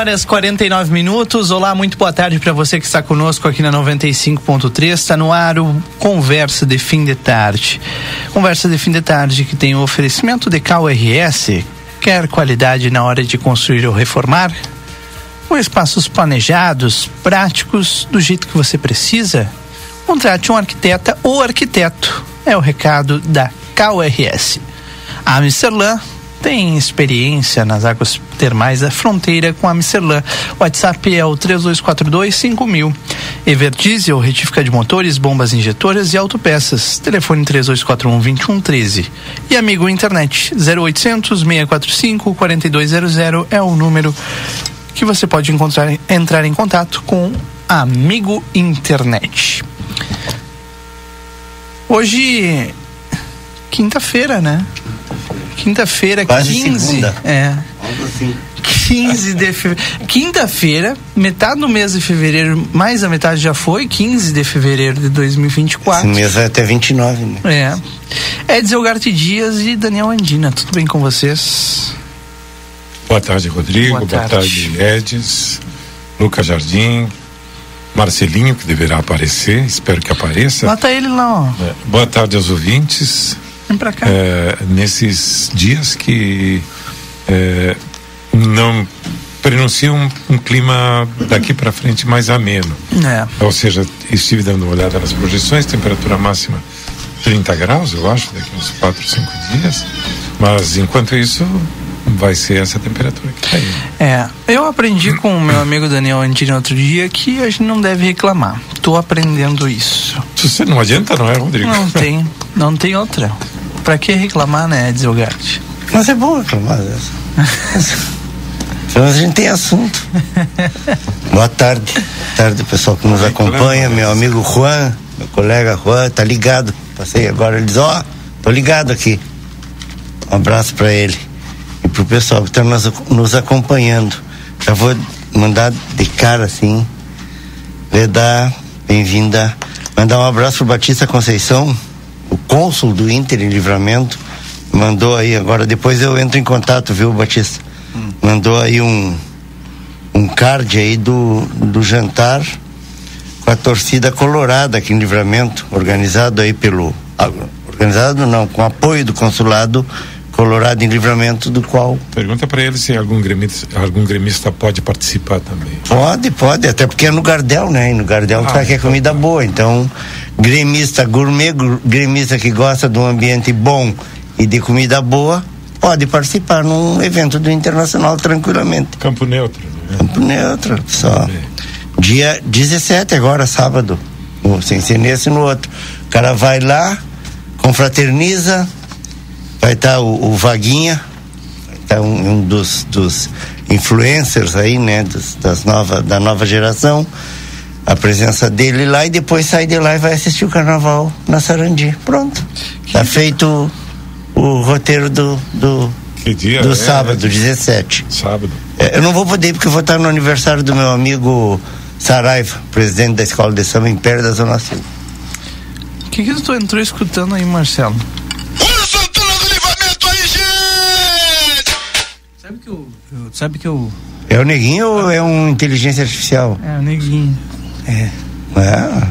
Horas 49 minutos. Olá, muito boa tarde para você que está conosco aqui na 95.3. Está no ar o Conversa de Fim de Tarde. Conversa de Fim de Tarde que tem o oferecimento de KRS. Quer qualidade na hora de construir ou reformar? Com espaços planejados, práticos, do jeito que você precisa? Contrate um arquiteta ou arquiteto. É o recado da KRS. Amsterdã tem experiência nas águas termais da fronteira com a Michelin. O WhatsApp é o 32425000. Everdiesel, retífica de motores, bombas injetoras e autopeças. Telefone 3241-2113. E amigo internet 0800 645 4200 é o número que você pode encontrar, entrar em contato com Amigo Internet. Hoje, quinta-feira, né? Quinta-feira, 15. Segunda. É. 15 de fevereiro. Quinta-feira, metade do mês de fevereiro, mais a metade já foi, 15 de fevereiro de 2024. Esse mês vai até 29, né? É. Edson Elgarte Dias e Daniel Andina, tudo bem com vocês? Boa tarde, Rodrigo. Boa tarde, Boa tarde Edis, Lucas Jardim, Marcelinho, que deverá aparecer, espero que apareça. Bota ele lá, ó. É. Boa tarde aos ouvintes. Vem pra cá. É, nesses dias que é, não prenunciam um, um, clima daqui para frente mais ameno. É. Ou seja, estive dando uma olhada nas projeções, temperatura máxima 30 graus, eu acho, daqui uns 4, 5 dias. Mas enquanto isso, vai ser essa temperatura que tá aí. É, eu aprendi com o meu amigo Daniel Antini outro dia que a gente não deve reclamar. Tô aprendendo isso. Você não adianta, não é, Rodrigo? Não tem, não tem outra. Pra que reclamar, né, Edilgarte? Mas é bom reclamar. Né? Então a gente tem assunto. Boa tarde. Boa tarde, pessoal que nos acompanha. Meu amigo Juan, meu colega Juan, tá ligado. Passei agora, ele diz, ó, oh, tô ligado aqui. Um abraço para ele. E pro pessoal que tá nos, nos acompanhando. Já vou mandar de cara assim. Vedar, bem-vinda. Mandar um abraço pro Batista Conceição o cônsul do Inter em Livramento mandou aí agora depois eu entro em contato viu Batista hum. mandou aí um um card aí do do jantar com a torcida colorada aqui em Livramento organizado aí pelo organizado não com apoio do consulado Colorado em Livramento, do qual. Pergunta para ele se algum gremista, algum gremista pode participar também. Pode, pode, até porque é no Gardel, né? E no Gardel ah, tá que é então comida tá. boa. Então, gremista gourmet, gremista que gosta de um ambiente bom e de comida boa, pode participar num evento do Internacional tranquilamente. Campo Neutro. Né? Campo Neutro, só. Dia 17 agora, sábado. Sem ser nesse no outro. O cara vai lá, confraterniza vai estar tá o, o, Vaguinha, tá um, um dos, dos, influencers aí, né, dos, das nova, da nova geração, a presença dele lá e depois sai de lá e vai assistir o carnaval na Sarandi. Pronto. Tá feito o, o roteiro do, do, dia, do é, sábado, é, 17. Sábado. É, eu não vou poder porque eu vou estar no aniversário do meu amigo Saraiva, presidente da Escola de Samba Império da Zona Sul. que, que tu entrou escutando aí, Marcelo? Sabe que eu, eu, sabe que eu. É o neguinho ou é um inteligência artificial? É o neguinho. É. É.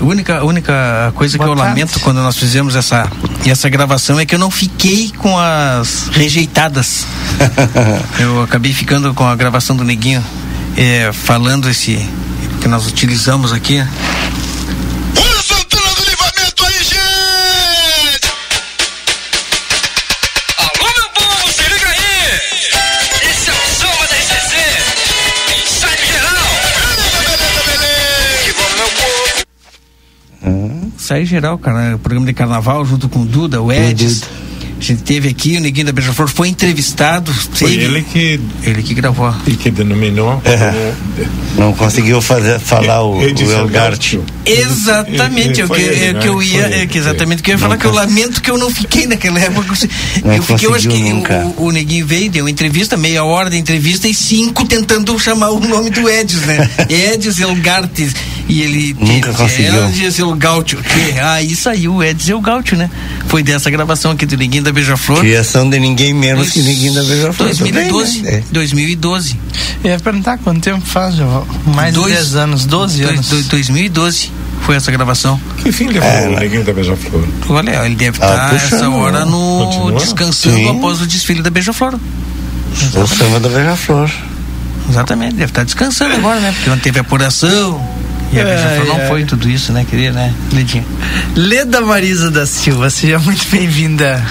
A única, a única coisa Boa que eu tarde. lamento quando nós fizemos essa, essa gravação é que eu não fiquei com as rejeitadas. eu acabei ficando com a gravação do Neguinho, é, falando esse que nós utilizamos aqui. Sai geral, cara. O programa de carnaval junto com o Duda, o Edis. A gente teve aqui, o Neguinho da Beija-Flor foi entrevistado. Foi teve, ele que. Ele que gravou. E que denominou. É, não conseguiu fazer, falar o, o Elgart. Exatamente, é o que, é, que eu ia. É, que exatamente o que eu ia falar, que eu lamento que eu não fiquei naquela época. Não eu fiquei, eu acho que o, o, Neguinho veio, deu entrevista, meia hora de entrevista e cinco tentando chamar o nome do Edis, né? Edis Elgartes. E ele. Nunca conseguiu. Edis Elgautio. Aí saiu o Edis Elgautio, né? Foi dessa gravação aqui do Neguinho da da Beija-Flor. Criação de ninguém menos Dois, que ninguém da Beija-Flor. 2012. Bem, né? 2012. Eu ia perguntar quanto tempo faz, mais dois, de 10 anos, 12 dois, anos. 2012 foi essa gravação. Que fim levou é, o Neguinho da Beija-Flor? Olha, ele deve estar ah, essa hora no Continua? descansando Sim. após o desfile da Beija-Flor. O samba da Beija-Flor. Exatamente, deve estar descansando agora, né? Porque não teve apuração. E a Beija-Flor não foi tudo isso, né, querida, né, Ledinha? Leda Marisa da Silva, seja muito bem-vinda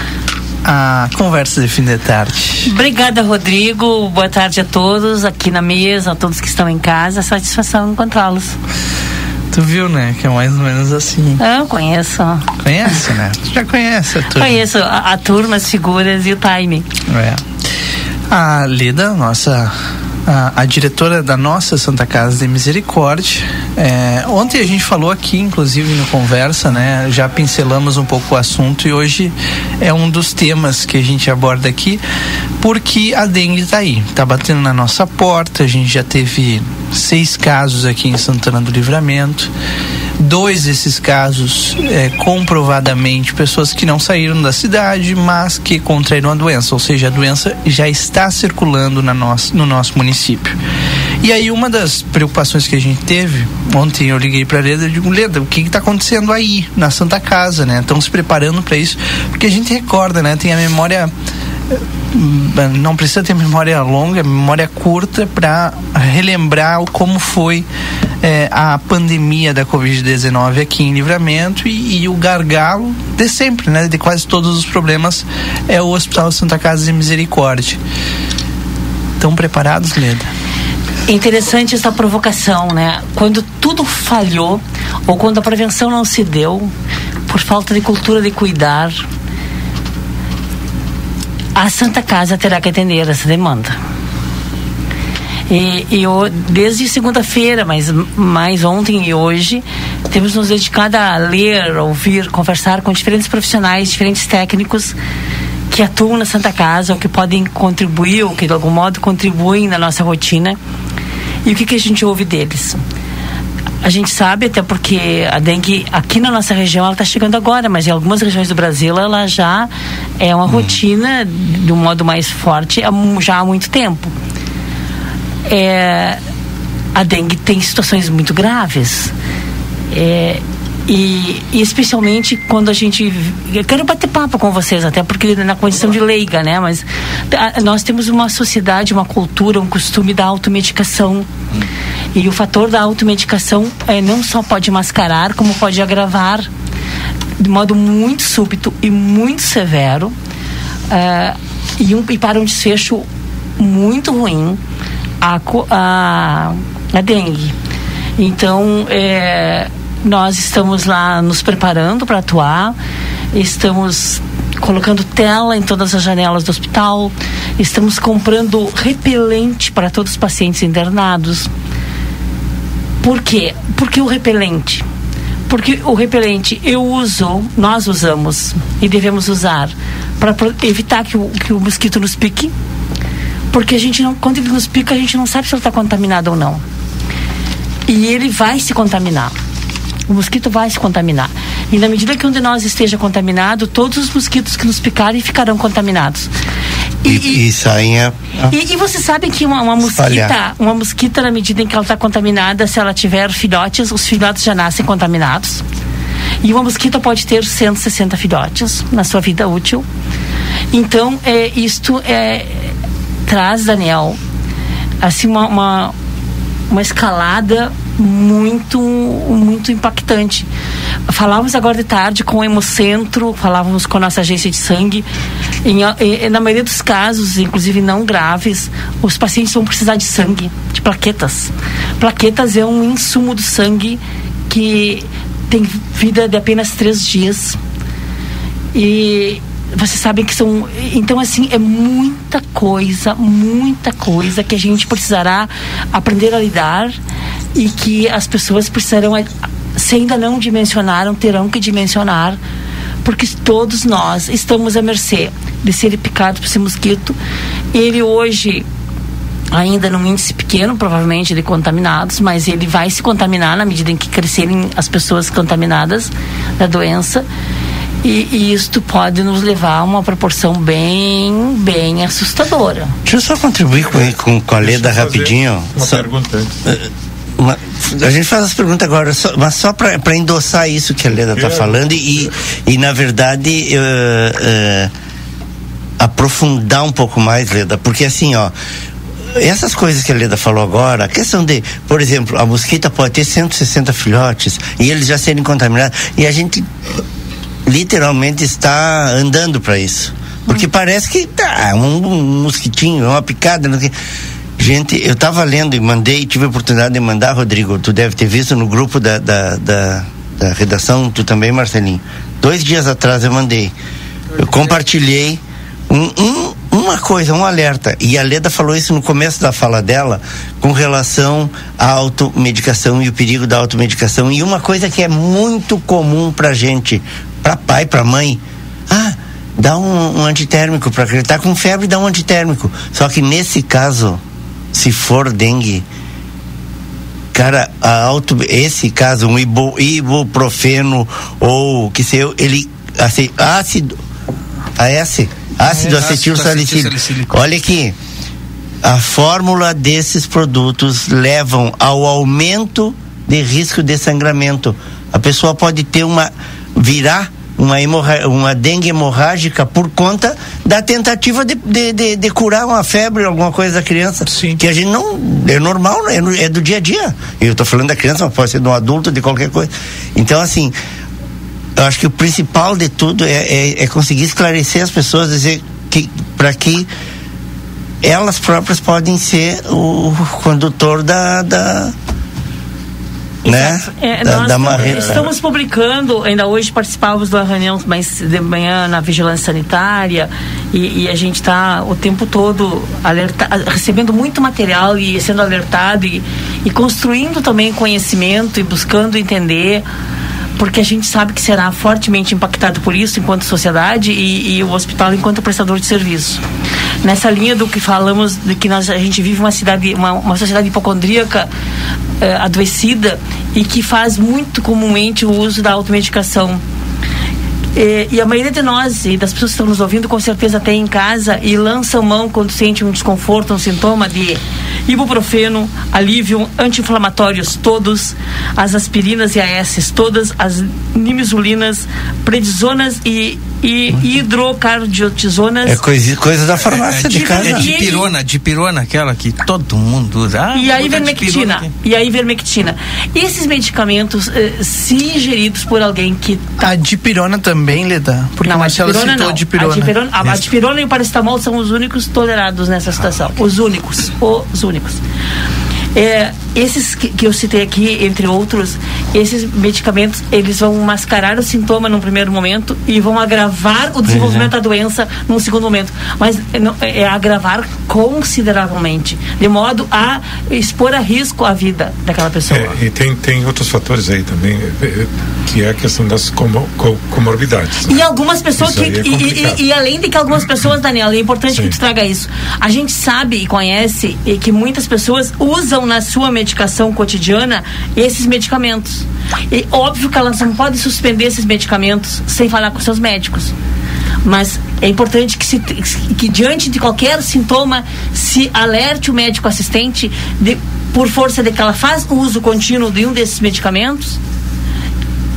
a conversa de fim de tarde. Obrigada, Rodrigo. Boa tarde a todos aqui na mesa, a todos que estão em casa. Satisfação encontrá-los. Tu viu, né? Que é mais ou menos assim. Eu conheço. Conhece, né? Tu já conhece a turma. Conheço a, a turma, as figuras e o timing. É. A Lida, nossa a, a, diretora da nossa Santa Casa de Misericórdia. É, ontem a gente falou aqui, inclusive no conversa, né? Já pincelamos um pouco o assunto e hoje é um dos temas que a gente aborda aqui, porque a dengue está aí, está batendo na nossa porta. A gente já teve seis casos aqui em Santana do Livramento dois desses casos é, comprovadamente pessoas que não saíram da cidade, mas que contraíram a doença, ou seja, a doença já está circulando na nosso, no nosso município. E aí uma das preocupações que a gente teve, ontem eu liguei para Leda e digo, Leda, o que está acontecendo aí na Santa Casa, né? Estão se preparando para isso, porque a gente recorda, né? Tem a memória não precisa ter memória longa, memória curta para relembrar como foi é, a pandemia da Covid-19 aqui em Livramento e, e, o gargalo de sempre, né? De quase todos os problemas é o Hospital Santa Casa de Misericórdia. Estão preparados, Leda? Interessante essa provocação, né? Quando tudo falhou ou quando a prevenção não se deu por falta de cultura de cuidar, a Santa Casa terá que atender essa demanda. E, e desde segunda-feira, mas mais ontem e hoje, temos nos dedicado a ler, ouvir, conversar com diferentes profissionais, diferentes técnicos que atuam na Santa Casa, ou que podem contribuir, ou que de algum modo contribuem na nossa rotina. E o que, que a gente ouve deles? A gente sabe, até porque a dengue aqui na nossa região ela está chegando agora, mas em algumas regiões do Brasil ela já é uma hum. rotina de um modo mais forte já há muito tempo. É, a dengue tem situações muito graves. É, e, e, especialmente quando a gente. Eu quero bater papo com vocês, até porque na condição de leiga, né? Mas a, nós temos uma sociedade, uma cultura, um costume da automedicação. E o fator da automedicação é, não só pode mascarar, como pode agravar de modo muito súbito e muito severo é, e, um, e para um desfecho muito ruim a, a, a dengue. Então, é, nós estamos lá nos preparando para atuar, estamos colocando tela em todas as janelas do hospital, estamos comprando repelente para todos os pacientes internados. Por quê? Porque o repelente. Porque o repelente eu uso, nós usamos e devemos usar para evitar que o, que o mosquito nos pique. Porque a gente não, quando ele nos pica, a gente não sabe se ele está contaminado ou não. E ele vai se contaminar. o mosquito vai se contaminar. E na medida que um de nós esteja contaminado, todos os mosquitos que nos picarem ficarão contaminados. E, e, e saem a, e, e, você sabe que uma, uma mosquita, uma mosquita, na medida em que ela está contaminada, se ela tiver filhotes, os filhotes já nascem contaminados. E uma mosquita pode ter 160 filhotes na sua vida útil. Então, é, isto é, traz, Daniel, assim, uma, uma, uma escalada muito, muito impactante. Falávamos agora de tarde com o Hemocentro, falávamos com a nossa agência de sangue. Em, na maioria dos casos, inclusive não graves, os pacientes vão precisar de sangue, de plaquetas. Plaquetas é um insumo do sangue que tem vida de apenas três dias. E vocês sabem que são. Então, assim, é muita coisa, muita coisa que a gente precisará aprender a lidar e que as pessoas precisarão, se ainda não dimensionaram, terão que dimensionar, porque todos nós estamos à mercê de ser picado por esse mosquito. Ele hoje ainda num índice pequeno, provavelmente, de contaminados, mas ele vai se contaminar na medida em que crescerem as pessoas contaminadas da doença. E, e isto pode nos levar a uma proporção bem, bem assustadora. Deixa eu só contribuir com, com, com a Leda rapidinho. Uma só, pergunta antes. Eh, uma, a gente faz as perguntas agora, só, mas só para endossar isso que a Leda está falando e, e, na verdade, uh, uh, aprofundar um pouco mais, Leda, porque assim, ó, essas coisas que a Leda falou agora, a questão de, por exemplo, a mosquita pode ter 160 filhotes e eles já serem contaminados, e a gente literalmente está andando para isso. Porque hum. parece que tá um, um mosquitinho, uma picada. Gente, eu estava lendo e mandei, tive a oportunidade de mandar, Rodrigo, tu deve ter visto no grupo da, da, da, da redação, tu também, Marcelinho. Dois dias atrás eu mandei. Eu compartilhei um, um uma coisa, um alerta, e a Leda falou isso no começo da fala dela, com relação à automedicação e o perigo da automedicação. E uma coisa que é muito comum pra gente, pra pai, pra mãe, ah, dá um, um antitérmico para ele tá com febre, dá um antitérmico. Só que nesse caso, se for dengue, cara, a auto, esse caso, um ibu, ibuprofeno ou que sei eu, ele assim, ácido, AS, ácido é, acetil salicílico. Olha aqui, a fórmula desses produtos levam ao aumento de risco de sangramento. A pessoa pode ter uma virar uma, uma dengue hemorrágica por conta da tentativa de, de, de, de, curar uma febre, alguma coisa da criança. Sim. Que a gente não. É normal, é, é do dia a dia. Eu estou falando da criança, mas pode ser de um adulto, de qualquer coisa. Então, assim, eu acho que o principal de tudo é, é, é conseguir esclarecer as pessoas, dizer que para que elas próprias podem ser o condutor da, da né? É, da, nós da estamos publicando, ainda hoje participávamos da reunião mais de manhã na vigilância sanitária e, e a gente está o tempo todo alerta, recebendo muito material e sendo alertado e, e construindo também conhecimento e buscando entender porque a gente sabe que será fortemente impactado por isso enquanto sociedade e, e o hospital enquanto prestador de serviço. Nessa linha do que falamos de que nós, a gente vive uma cidade, uma, uma sociedade hipocondríaca adoecida e que faz muito comumente o uso da automedicação e, e, a maioria de nós e das pessoas que estão nos ouvindo com certeza tem em casa e lançam mão quando sente um desconforto, um sintoma de ibuprofeno, alívio, anti-inflamatórios todos, as aspirinas e AS todas, as nimizulinas, predisonas e, e hidrocardiotizonas. É coisa, coisa da farmácia é, de, de casa. É dipirona, dipirona, aquela que todo mundo usa. Ah, e a ivermectina. E a ivermectina. Esses medicamentos, eh, se ingeridos por alguém que... A dipirona também também, Leda? Porque não, a Marcela citou não. a dipirona. A dipirona, a, a dipirona e o paracetamol são os únicos tolerados nessa situação. Ah, os únicos. Os únicos. É, esses que, que, eu citei aqui, entre outros, esses medicamentos, eles vão mascarar o sintoma num primeiro momento e vão agravar o desenvolvimento uhum. da doença num segundo momento. Mas é, é agravar consideravelmente, de modo a expor a risco a vida daquela pessoa. É, e tem, tem outros fatores aí também, é, que é a questão das comor comorbidades. Né? E algumas pessoas que. É e, e, e, além de que algumas pessoas, Daniela, é importante Sim. que tu traga isso. A gente sabe e conhece que muitas pessoas usam na sua medicação medicação cotidiana esses medicamentos. E óbvio que elas não podem suspender esses medicamentos sem falar com seus médicos. Mas é importante que, se, que diante de qualquer sintoma se alerte o médico assistente de, por força de que ela faz uso contínuo de um desses medicamentos,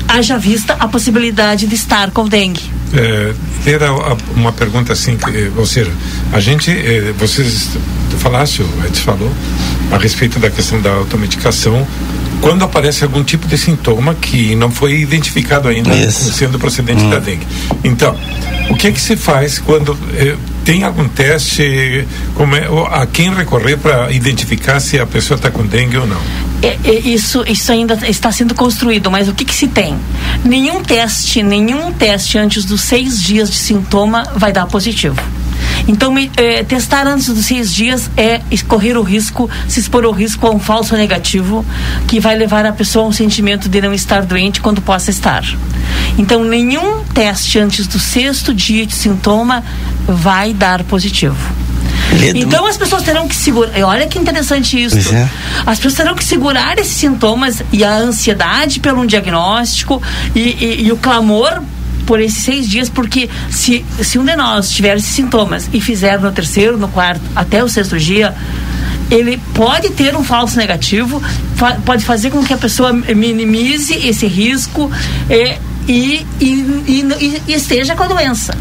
haja vista a possibilidade de estar com dengue. É, era uma pergunta assim, que, ou seja, a gente, é, vocês falaste, o Ed falou, a respeito da questão da automedicação, quando aparece algum tipo de sintoma que não foi identificado ainda Isso. sendo procedente hum. da dengue. Então, o que é que se faz quando eh, tem algum teste como é, a quem recorrer para identificar se a pessoa está com dengue ou não? É, é, isso, isso ainda está sendo construído, mas o que, que se tem? Nenhum teste, nenhum teste antes dos seis dias de sintoma vai dar positivo. Então, é, testar antes dos seis dias é correr o risco, se expor ao risco a um falso negativo, que vai levar a pessoa a um sentimento de não estar doente quando possa estar. Então, nenhum teste antes do sexto dia de sintoma vai dar positivo. Então as pessoas terão que segurar. Olha que interessante isso. É. As pessoas terão que segurar esses sintomas e a ansiedade pelo diagnóstico e, e, e o clamor por esses seis dias, porque se, se um de nós tiver esses sintomas e fizer no terceiro, no quarto, até o sexto dia, ele pode ter um falso negativo, pode fazer com que a pessoa minimize esse risco e, e, e, e esteja com a doença.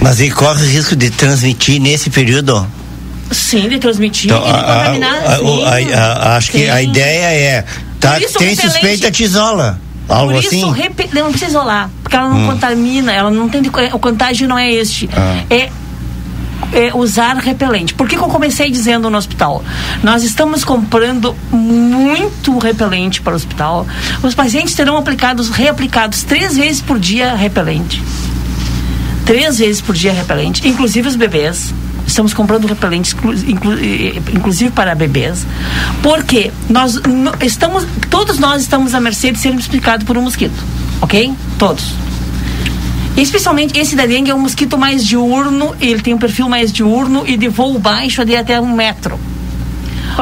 Mas ele corre o risco de transmitir nesse período? Sim, de transmitir então, e de contaminar. A, a, acho sim. que a ideia é, tá, tem suspeita, te isola. Algo Por isso, assim? não precisa isolar, porque ela não hum. contamina, ela não tem. O contágio não é este. Ah. É é, usar repelente. Por que, que, eu comecei dizendo no hospital? Nós estamos comprando muito repelente para o hospital. Os pacientes terão aplicados, reaplicados três vezes por dia repelente. Três vezes por dia repelente, inclusive os bebês. Estamos comprando repelentes, inclu, inclusive para bebês, porque nós estamos, todos nós estamos à mercê de sermos picados por um mosquito, ok? Todos. Especialmente esse da dengue é um mosquito mais diurno, ele tem um perfil mais diurno e de voo baixo de até um metro.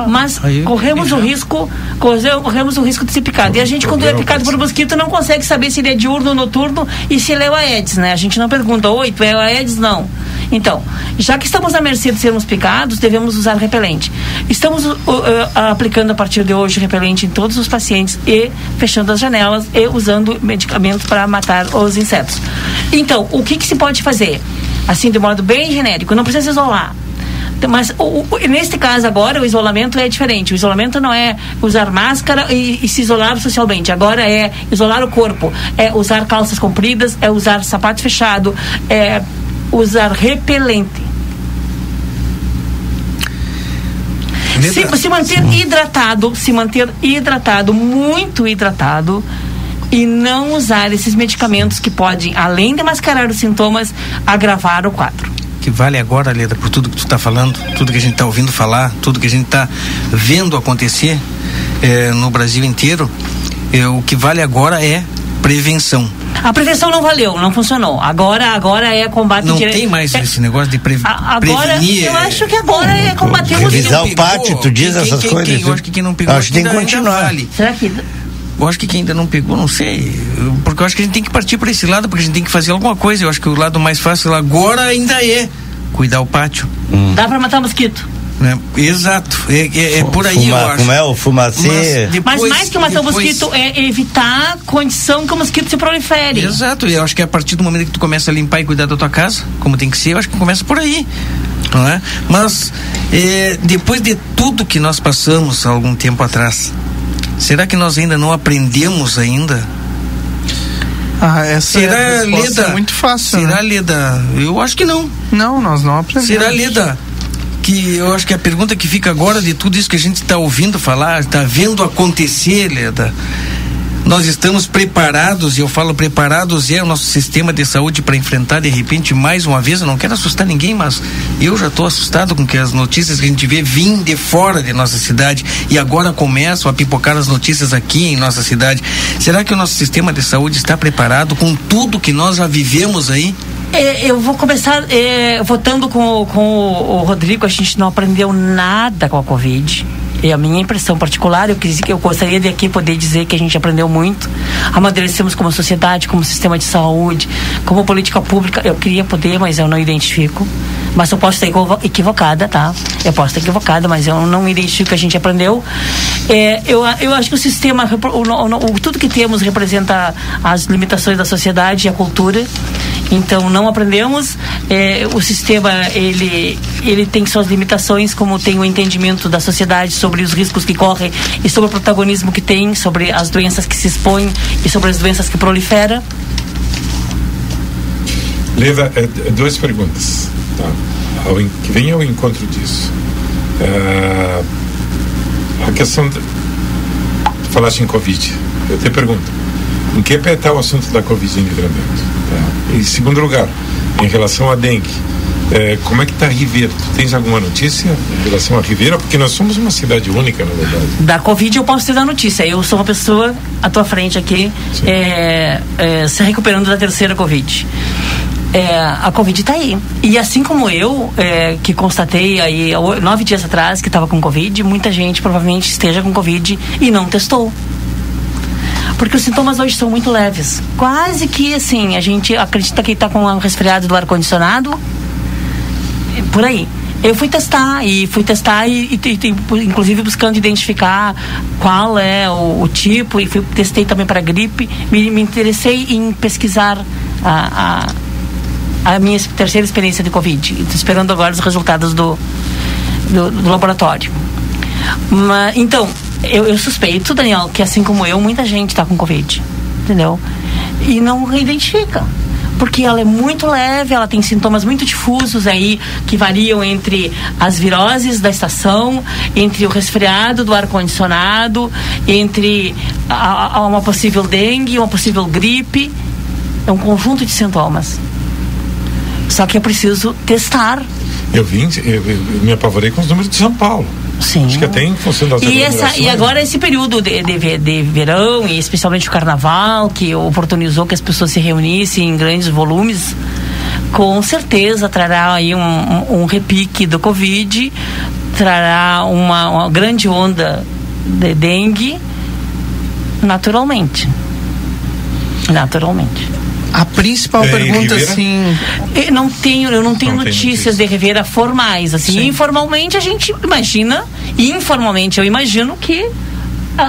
Mas Aí, corremos o risco, corremos o risco de ser picado. E a gente, quando é picado por mosquito, não consegue saber se ele é diurno ou noturno e se ele é o Aedes, né? A gente não pergunta, oi, tu é o Aedes? Não. Então, já que estamos à mercê de sermos picados, devemos usar repelente. Estamos uh, uh, aplicando a partir de hoje repelente em todos os pacientes e fechando as janelas e usando medicamentos para matar os insetos. Então, o que, que se pode fazer? Assim, de modo bem genérico, não precisa isolar mas o, o, neste caso agora o isolamento é diferente. O isolamento não é usar máscara e, e, se isolar socialmente. Agora é isolar o corpo, é usar calças compridas, é usar sapato fechado, é usar repelente. Se, se manter hidratado, se manter hidratado, muito hidratado e não usar esses medicamentos que podem, além de mascarar os sintomas, agravar o quadro que vale agora, Leda, por tudo que tu está falando, tudo que a gente está ouvindo falar, tudo que a gente está vendo acontecer é, no Brasil inteiro, é, o que vale agora é prevenção. A prevenção não valeu, não funcionou. Agora, agora é combate. Não dire... tem mais é, esse negócio de pre... agora, prevenir. Eu acho que agora é combater o Revisar o pátio, tu diz quem, essas quem, coisas. Quem, eu acho que quem não pegou. Acho que tem que continuar. Vale. Será que eu acho que quem ainda não pegou, não sei. Porque eu acho que a gente tem que partir para esse lado, porque a gente tem que fazer alguma coisa. Eu acho que o lado mais fácil agora ainda é cuidar o pátio. Hum. Dá para matar mosquito. É, exato, é, é, é por aí Fuma, eu acho. Como é o fumacê? Mas, depois, Mas mais que matar depois... o mosquito é evitar a condição que o mosquito se prolifere. Exato, e eu acho que é a partir do momento que tu começa a limpar e cuidar da tua casa, como tem que ser, eu acho que começa por aí. Não é? Mas é, depois de tudo que nós passamos há algum tempo atrás, será que nós ainda não aprendemos ainda ah, essa Será é Leda? É muito fácil. Será né? Leda? Eu acho que não. Não, nós não aprendemos. Será Leda? Que eu acho que a pergunta que fica agora de tudo isso que a gente está ouvindo falar, está vendo acontecer, Leda, nós estamos preparados, e eu falo preparados, é o nosso sistema de saúde para enfrentar de repente mais uma vez. Eu não quero assustar ninguém, mas eu já estou assustado com que as notícias que a gente vê vêm de fora de nossa cidade e agora começam a pipocar as notícias aqui em nossa cidade. Será que o nosso sistema de saúde está preparado com tudo que nós já vivemos aí? É, eu vou começar é, votando com, com o Rodrigo. A gente não aprendeu nada com a Covid é a minha impressão particular. Eu, quis, eu gostaria de aqui poder dizer que a gente aprendeu muito, amadurecemos como sociedade, como sistema de saúde, como política pública. Eu queria poder, mas eu não identifico. Mas eu posso estar equivocada, tá? Eu posso estar equivocada, mas eu não identifico que a gente aprendeu. É, eu, eu acho que o sistema, o, o, o, tudo que temos representa as limitações da sociedade e a cultura. Então não aprendemos. É, o sistema ele ele tem suas limitações, como tem o entendimento da sociedade sobre os riscos que correm e sobre o protagonismo que tem, sobre as doenças que se expõem e sobre as doenças que proliferam. Leva é, duas perguntas, tá? Ao, que vem ao encontro disso. É, a questão de, falaste em Covid. Eu te pergunto, em que pé está o assunto da Covid em livramento? Tá? Em segundo lugar, em relação à dengue, é, como é que está Ribeira? Tu tens alguma notícia em relação a Ribeira? Porque nós somos uma cidade única, na verdade. Da Covid eu posso te dar notícia. Eu sou uma pessoa à tua frente aqui, é, é, se recuperando da terceira Covid. É, a Covid está aí. E assim como eu, é, que constatei aí nove dias atrás que estava com Covid, muita gente provavelmente esteja com Covid e não testou. Porque os sintomas hoje são muito leves. Quase que assim, a gente acredita que está com um resfriado do ar-condicionado, por aí. Eu fui testar e fui testar e, e, e inclusive buscando identificar qual é o, o, tipo e fui, testei também para gripe. Me, me interessei em pesquisar a, a, a minha terceira experiência de Covid. Estou esperando agora os resultados do, do, do laboratório. Mas, então, eu, eu, suspeito, Daniel, que assim como eu, muita gente está com Covid. Entendeu? E não identifica porque ela é muito leve, ela tem sintomas muito difusos aí que variam entre as viroses da estação, entre o resfriado do ar condicionado, entre a, a uma possível dengue, uma possível gripe, é um conjunto de sintomas. Só que é preciso testar. Eu vim, eu, eu me apavorei com os números de São Paulo. Sim. Acho que até em função das e, essa, e agora esse período de, de, de, verão, e especialmente o carnaval, que oportunizou que as pessoas se reunissem em grandes volumes, com certeza trará aí um, um, um repique do Covid, trará uma, uma grande onda de dengue, naturalmente. Naturalmente. A principal é, pergunta, assim. Eu não tenho, eu não tenho não notícias de Rivera formais. Assim, Sim. informalmente a gente imagina, informalmente eu imagino que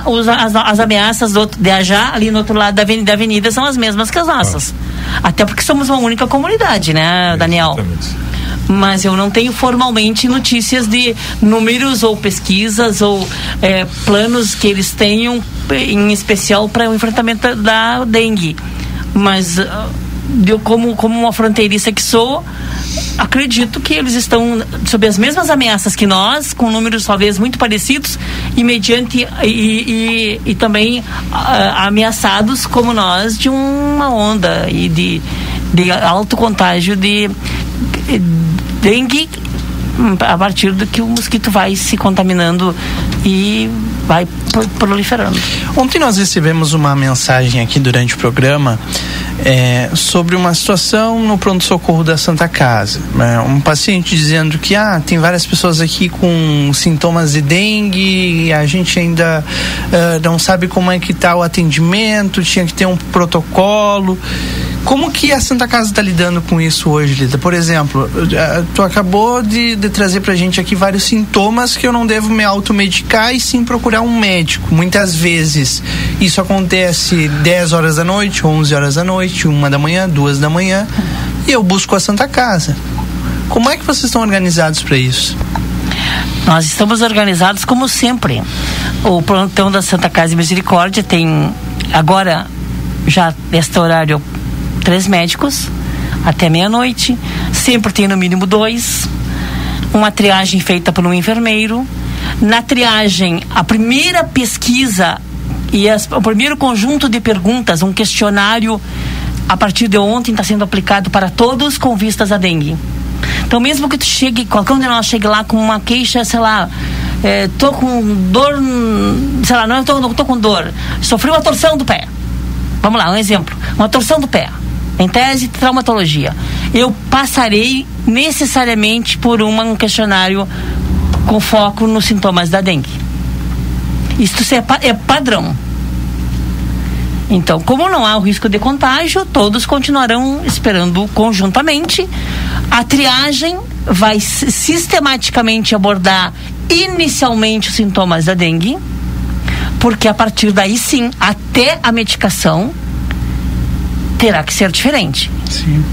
os, as, as, ameaças do, de Ajá, ali no outro lado da avenida, da avenida, são as mesmas que as nossas. Ah. Até porque somos uma única comunidade, né, é, Daniel? Exatamente mas eu não tenho formalmente notícias de números ou pesquisas ou é, planos que eles tenham em especial para o enfrentamento da dengue mas ah, eu como como uma fronteiriça que sou acredito que eles estão sob as mesmas ameaças que nós com números talvez muito parecidos e mediante e, e, e também uh, ameaçados como nós de uma onda e de, de alto contágio de dengue a partir do que o mosquito vai se contaminando e vai proliferando. Ontem nós recebemos uma mensagem aqui durante o programa é, sobre uma situação no pronto-socorro da Santa Casa. Né? Um paciente dizendo que ah, tem várias pessoas aqui com sintomas de dengue a gente ainda uh, não sabe como é que está o atendimento, tinha que ter um protocolo. Como que a Santa Casa está lidando com isso hoje, Lida? Por exemplo, eh, tu acabou de, de trazer pra gente aqui vários sintomas que eu não devo me automedicar e sim procurar um médico. Muitas vezes isso acontece 10 horas da noite, 11 horas da noite, uma da manhã, duas da manhã, e eu busco a Santa Casa. Como é que vocês estão organizados para isso? Nós estamos organizados como sempre. O plantão da Santa Casa de Misericórdia tem agora já neste horário três médicos até meia-noite. Sempre tem no mínimo dois. Uma triagem feita por um enfermeiro. Na triagem, a primeira pesquisa e as, o primeiro conjunto de perguntas, um questionário, a partir de ontem está sendo aplicado para todos com vistas à dengue. Então, mesmo que tu chegue, qualquer um de nós chegue lá com uma queixa, sei lá, é, tô com dor, sei lá, não estou tô com dor, sofri uma torção do pé. Vamos lá, um exemplo, uma torção do pé em tese traumatologia, eu passarei necessariamente por um questionário com foco nos sintomas da dengue. Isso é, é padrão. Então, como não há o risco de contágio, todos continuarão esperando conjuntamente. A triagem vai sistematicamente abordar inicialmente os sintomas da dengue, porque a partir daí sim, até a medicação terá que ser diferente. Sim.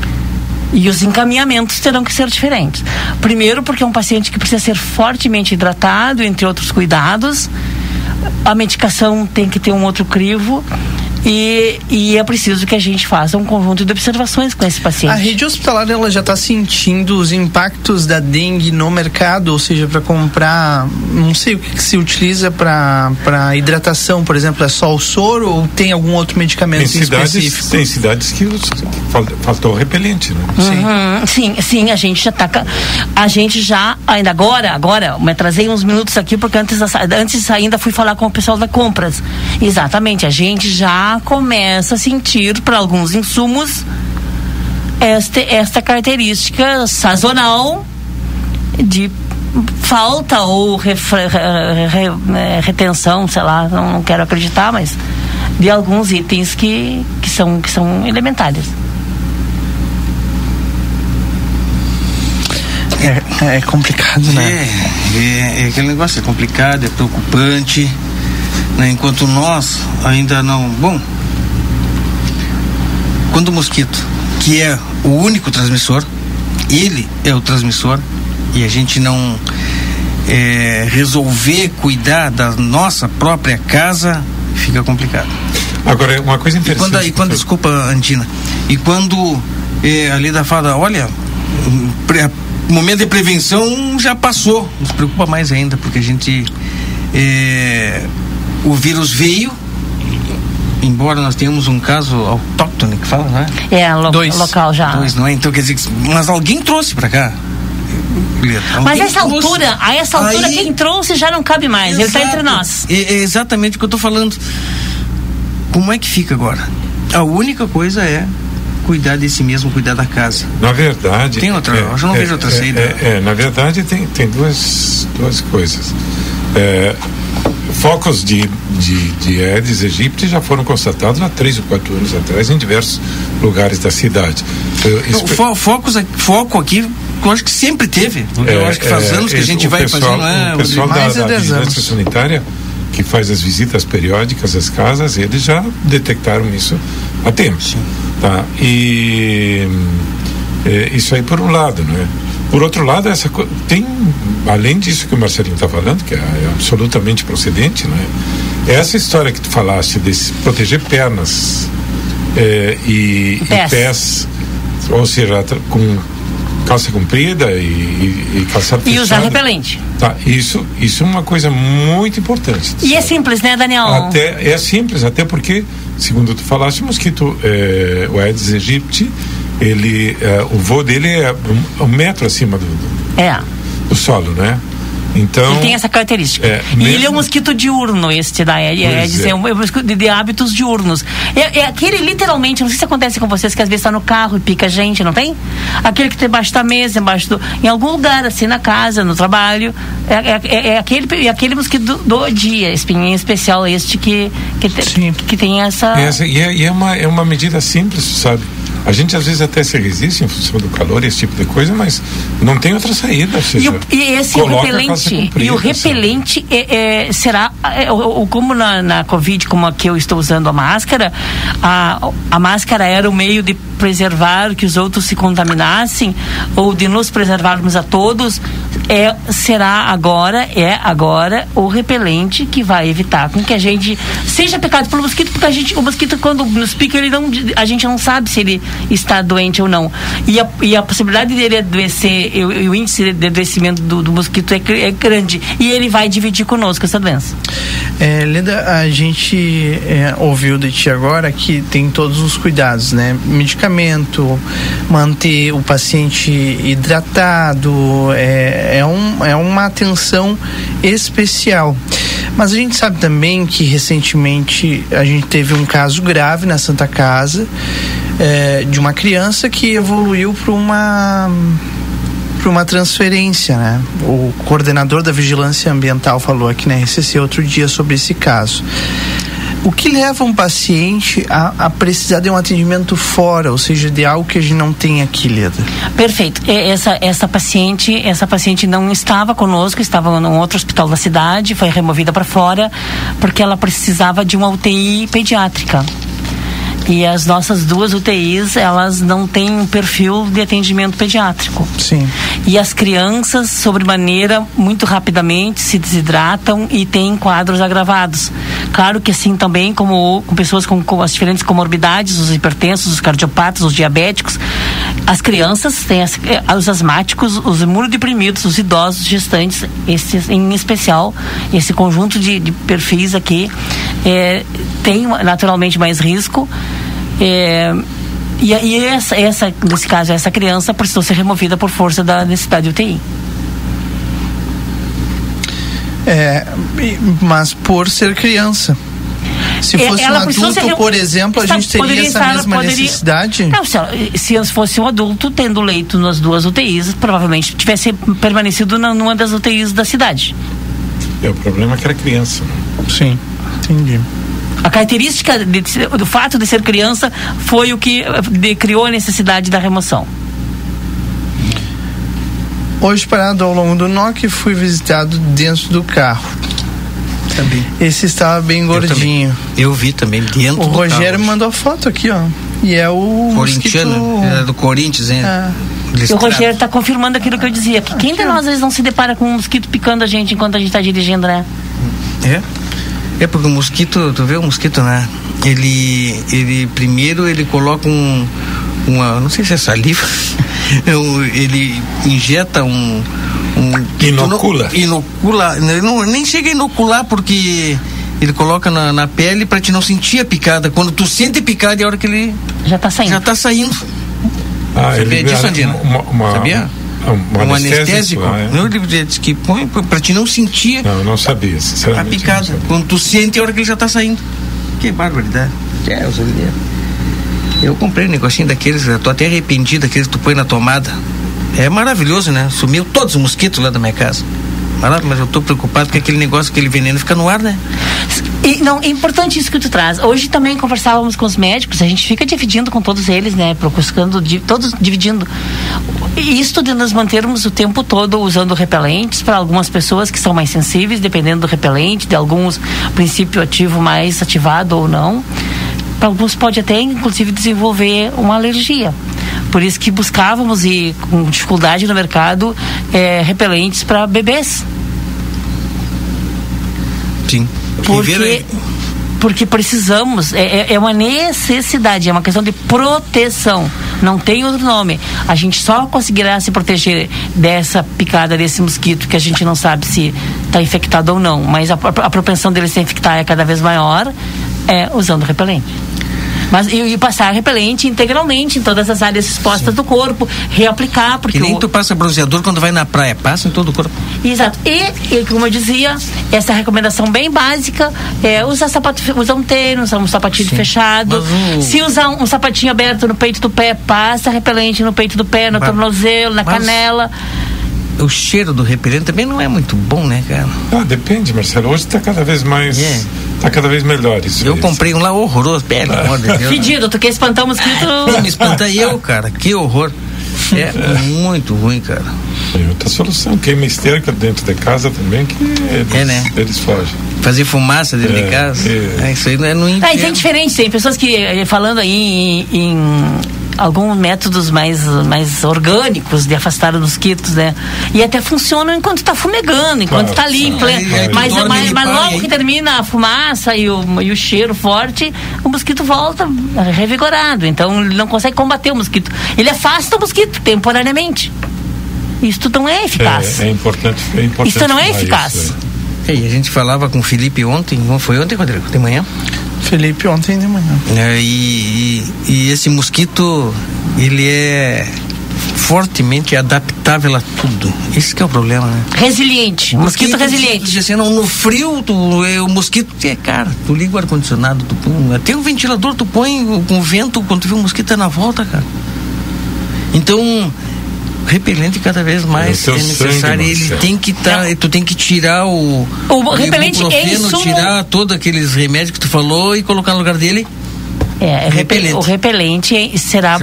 E os encaminhamentos terão que ser diferentes. Primeiro, porque é um paciente que precisa ser fortemente hidratado, entre outros cuidados. A medicação tem que ter um outro crivo e, e é preciso que a gente faça um conjunto de observações com esse paciente. A rede hospitalar ela já está sentindo os impactos da dengue no mercado, ou seja, para comprar, não sei o que, que se utiliza para hidratação, por exemplo, é só o soro ou tem algum outro medicamento tem cidades, específico? Tem cidades que faltou repelente, né? Uhum, sim, sim, a gente já está a gente já ainda agora, agora, me trazei uns minutos aqui porque antes antes ainda fui falar com o pessoal da compras. Exatamente, a gente já começa a sentir para alguns insumos esta, esta característica sazonal de falta ou refre, re, re, é, retenção, sei lá, não, não, quero acreditar, mas de alguns itens que, que, são, que são elementares. É, é complicado, né? É, é, é aquele negócio, é complicado, é preocupante. Né? Enquanto nós ainda não. Bom, quando o mosquito, que é o único transmissor, ele é o transmissor, e a gente não é, resolver cuidar da nossa própria casa, fica complicado. Agora, uma coisa interessante. E quando, e quando desculpa, Andina, e quando é, a Lida fala, olha, o momento de prevenção já passou, nos preocupa mais ainda, porque a gente. É, o vírus veio, embora nós tenhamos um caso autóctone que fala, né? É, lo Dois. local já. Dois, não é? Então quer dizer que, mas alguém trouxe para cá. Mas essa trouxe. altura, a essa altura Aí, quem trouxe já não cabe mais, exato, ele está entre nós. É, é exatamente o que eu estou falando. Como é que fica agora? A única coisa é cuidar de si mesmo, cuidar da casa. Na verdade. Tem outra, é, eu não é, vejo outra é, saída. É, é, na verdade, tem, tem duas, duas coisas. É, focos de, de, de Aedes aegypti já foram constatados há três ou quatro anos atrás em diversos lugares da cidade. Eu, fo focos, foco aqui eu acho que sempre teve. É, eu acho que faz é, anos que a gente vai pessoal, fazendo. É, o pessoal da, da vigilância sanitária que faz as visitas periódicas às casas, eles já detectaram isso há tempo. Tá? E é, isso aí por um lado, não é? Por outro lado, essa tem além disso que o Marcelinho está falando, que é, é, absolutamente procedente, né? Essa história que tu falaste de proteger pernas é, e, pés. e, pés. ou seja, com calça comprida e, e, e calçado E usar repelente. Tá, isso, isso é uma coisa muito importante. E é sabe? é simples, né, Daniel? Até, é simples, até porque, segundo tu falaste, o mosquito, é, o Aedes aegypti, ele, é, o voo dele é um, um metro acima do, do, é. do solo, né? Então, ele tem essa característica. É, e ele é um mosquito diurno, este da é, é, dizer, é. um, é um mosquito de, de, hábitos diurnos. É, é, aquele literalmente, não sei se acontece com vocês, que às vezes está no carro e pica gente, não tem? Aquele que está embaixo da mesa, embaixo do. em algum lugar, assim, na casa, no trabalho. É, é, é, é aquele, é aquele mosquito do, do, dia, espinhinho especial, este que, que, te, que, tem essa. essa e é, e é, uma, é uma medida simples, sabe? A gente às vezes até se resiste em função do calor, esse tipo de coisa, mas não tem outra saída. Seja, e, o, e esse o repelente, e o repelente é, é, será, é, como na, na Covid, como aqui eu estou usando a máscara, a, a máscara era o meio de preservar que os outros se contaminassem ou de nos preservarmos a todos, é, será agora, é agora o repelente que vai evitar com que a gente seja pecado pelo mosquito, porque a gente, o mosquito quando nos pica, ele não, a gente não sabe se ele está doente ou não. E a, e a possibilidade dele adoecer, e, o índice de adoecimento do, do mosquito é, é, grande. E ele vai dividir conosco essa doença. É, Leda, a gente é, ouviu de ti agora que tem todos os cuidados, né? Medicamento, manter o paciente hidratado, é, é, um, é uma atenção especial. Mas a gente sabe também que recentemente a gente teve um caso grave na Santa Casa é, de uma criança que evoluiu para uma para uma transferência, né? O coordenador da vigilância ambiental falou aqui na RCC outro dia sobre esse caso. O que leva um paciente a, a, precisar de um atendimento fora, ou seja, de algo que a gente não tem aqui, Leda? Perfeito. Essa, essa paciente, essa paciente não estava conosco, estava em outro hospital da cidade, foi removida para fora porque ela precisava de uma UTI pediátrica. E as nossas duas UTIs, elas não têm um perfil de atendimento pediátrico. Sim. E as crianças, sobremaneira, muito rapidamente se desidratam e têm quadros agravados. Claro que assim também, como com pessoas com, com as diferentes comorbidades, os hipertensos, os cardiopatas, os diabéticos, as crianças têm as, eh, os asmáticos, os imunodeprimidos, os idosos, gestantes, esses, em especial, esse conjunto de, de perfis aqui é, tem naturalmente mais risco. É, e, essa, essa, nesse caso, essa criança precisou ser removida por força da necessidade de UTI. É, mas por ser criança. Se fosse ela um adulto, ser, por exemplo, a gente teria essa estar, mesma poderia, necessidade? Não, se, se fosse um adulto tendo leito nas duas UTIs, provavelmente tivesse permanecido na, numa das UTIs da cidade. É, o problema é que era criança. Sim, entendi. A característica de, do fato de ser criança foi o que de, criou a necessidade da remoção. Hoje, parado ao longo do NOC, fui visitado dentro do carro. Também. Esse estava bem gordinho. Eu, eu vi também dentro O Rogério carro. mandou foto aqui, ó. E é o. Corintiano, mosquito... é do Corinthians, hein? É. O Rogério está confirmando aquilo que eu dizia. Que quem de nós às vezes não se depara com um mosquito picando a gente enquanto a gente está dirigindo, né? É? É porque o mosquito, tu vê o mosquito, né? Ele, ele primeiro ele coloca um, uma, não sei se é saliva, ele injeta um inocula, inocula, não, nem chega a inocular porque ele coloca na, na pele para te não sentir a picada. Quando tu sente picada é a hora que ele já está saindo. Já tá saindo. Ah, Sabia ele, disso, Andina? Uma, uma, Sabia? Um, um anestésico. Ah, é? Não, ele diz que põe para te não sentir. Não, eu não sabia, A picada. Quando tu sente, é a hora que ele já está saindo. Que barbaridade. É, eu sabia. Eu comprei um negocinho daqueles, eu tô até arrependido daqueles que tu põe na tomada. É maravilhoso, né? Sumiu todos os mosquitos lá da minha casa. Mas eu tô preocupado com aquele negócio, aquele veneno fica no ar, né? E, não, é importante isso que tu traz. Hoje também conversávamos com os médicos, a gente fica dividindo com todos eles, né? Buscando, todos dividindo. Isto de nos mantermos o tempo todo usando repelentes para algumas pessoas que são mais sensíveis, dependendo do repelente, de alguns princípio ativo mais ativado ou não. Para alguns pode até, inclusive, desenvolver uma alergia. Por isso que buscávamos e com dificuldade no mercado é, repelentes para bebês. Sim. Porque, porque precisamos, é, é, é uma necessidade, é uma questão de proteção. Não tem outro nome. A gente só conseguirá se proteger dessa picada, desse mosquito, que a gente não sabe se está infectado ou não. Mas a, a propensão dele se infectar é cada vez maior, é usando repelente. Mas e, e, passar repelente integralmente em todas as áreas expostas Sim. do corpo, reaplicar, porque. E nem o... tu passa bronzeador quando vai na praia, passa em todo o corpo. Exato. E, e como eu dizia, essa recomendação bem básica é usar sapato, usar um tênis, usar um sapatinho Sim. fechado. Um... Se usar um, um, sapatinho aberto no peito do pé, passa repelente no peito do pé, no Mas... tornozelo, na Mas... canela o cheiro do repelente também não é muito bom, né, cara? Ah, depende, Marcelo. Hoje está cada vez mais. É. Tá cada vez melhor isso. Eu comprei um lá horroroso, pelo ah. amor de Deus. Fedido, tu quer espantar o mosquito? Me espanta eu, cara. Que horror. É, é, muito ruim, cara. Tem outra solução, queima esterca dentro de casa também, que eles, é, né? eles fogem. Fazer fumaça dentro é, de casa. É. é. isso aí não é no inferno. Ah, isso é diferente, tem pessoas que, eh, falando aí em, em alguns métodos mais, mais orgânicos de afastar os mosquitos, né? E até funcionam enquanto está fumegando, enquanto está claro, limpo. Né? mas, mas, mas, logo que termina a fumaça e o, e o cheiro forte, o mosquito volta revigorado. Então ele não consegue combater o mosquito. Ele afasta o mosquito temporariamente. Isto não é eficaz. É, é importante, é importante. Isto não é eficaz. Isso, é. E a gente falava com o Felipe ontem, foi ontem, Rodrigo? De manhã? Felipe ontem de manhã. É, e, e, e, esse mosquito, ele é fortemente adaptável a tudo. Esse é o problema, né? Resiliente. Mosquito, mosquito resiliente. Assim, não, no frio, tu, é, o mosquito, é, cara, tu liga o ar-condicionado, tu põe, até o ventilador tu põe com vento, quando tu vê o mosquito é na volta, cara. Então, repelente cada vez mais é, é necessário. Ele tem que estar. Tá, tu tem que tirar o. O repelente é insumo... tirar todos aqueles remédios que tu falou e colocar no lugar dele é, repelente. o repelente será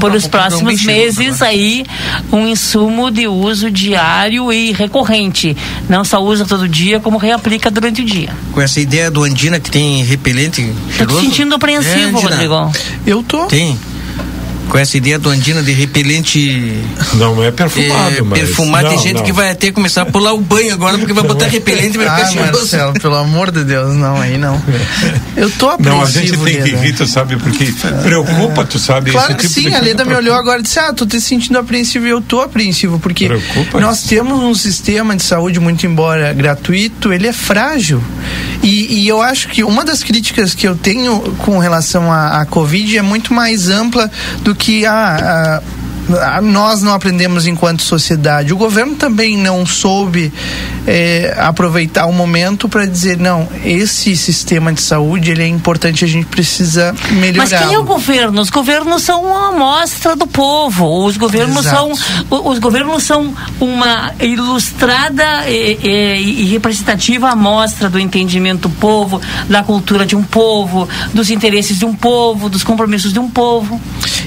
por os próximos meses aí um insumo de uso diário e recorrente. Não só usa todo dia, como reaplica durante o dia. Com essa ideia do Andina que tem repelente. Tô te sentindo apreensivo, é, Rodrigo. Eu tô. Tem com essa ideia do Andina de repelente. Não é perfumado, é, mas. Perfumado, tem gente não. que vai até começar a pular o banho agora porque vai botar repelente e vai ficar ah, Marcelo, pelo amor de Deus, não, aí não. Eu tô apreensivo. Não, a gente tem que rir, tu sabe, porque preocupa, tu sabe. Claro que tipo sim, a Leda me olhou agora e disse: Ah, tô te sentindo apreensivo e eu tô apreensivo, porque preocupa nós isso. temos um sistema de saúde, muito embora gratuito, ele é frágil. E, e, eu acho que uma das críticas que eu tenho com relação à, Covid é muito mais ampla do que a, a nós não aprendemos enquanto sociedade. O governo também não soube é, aproveitar o momento para dizer não, esse sistema de saúde ele é importante, a gente precisa melhorar. Mas quem é o governo? Os governos são uma amostra do povo. Os governos Exato. são os governos são uma ilustrada e, e, e representativa amostra do entendimento do povo, da cultura de um povo, dos interesses de um povo, dos compromissos de um povo.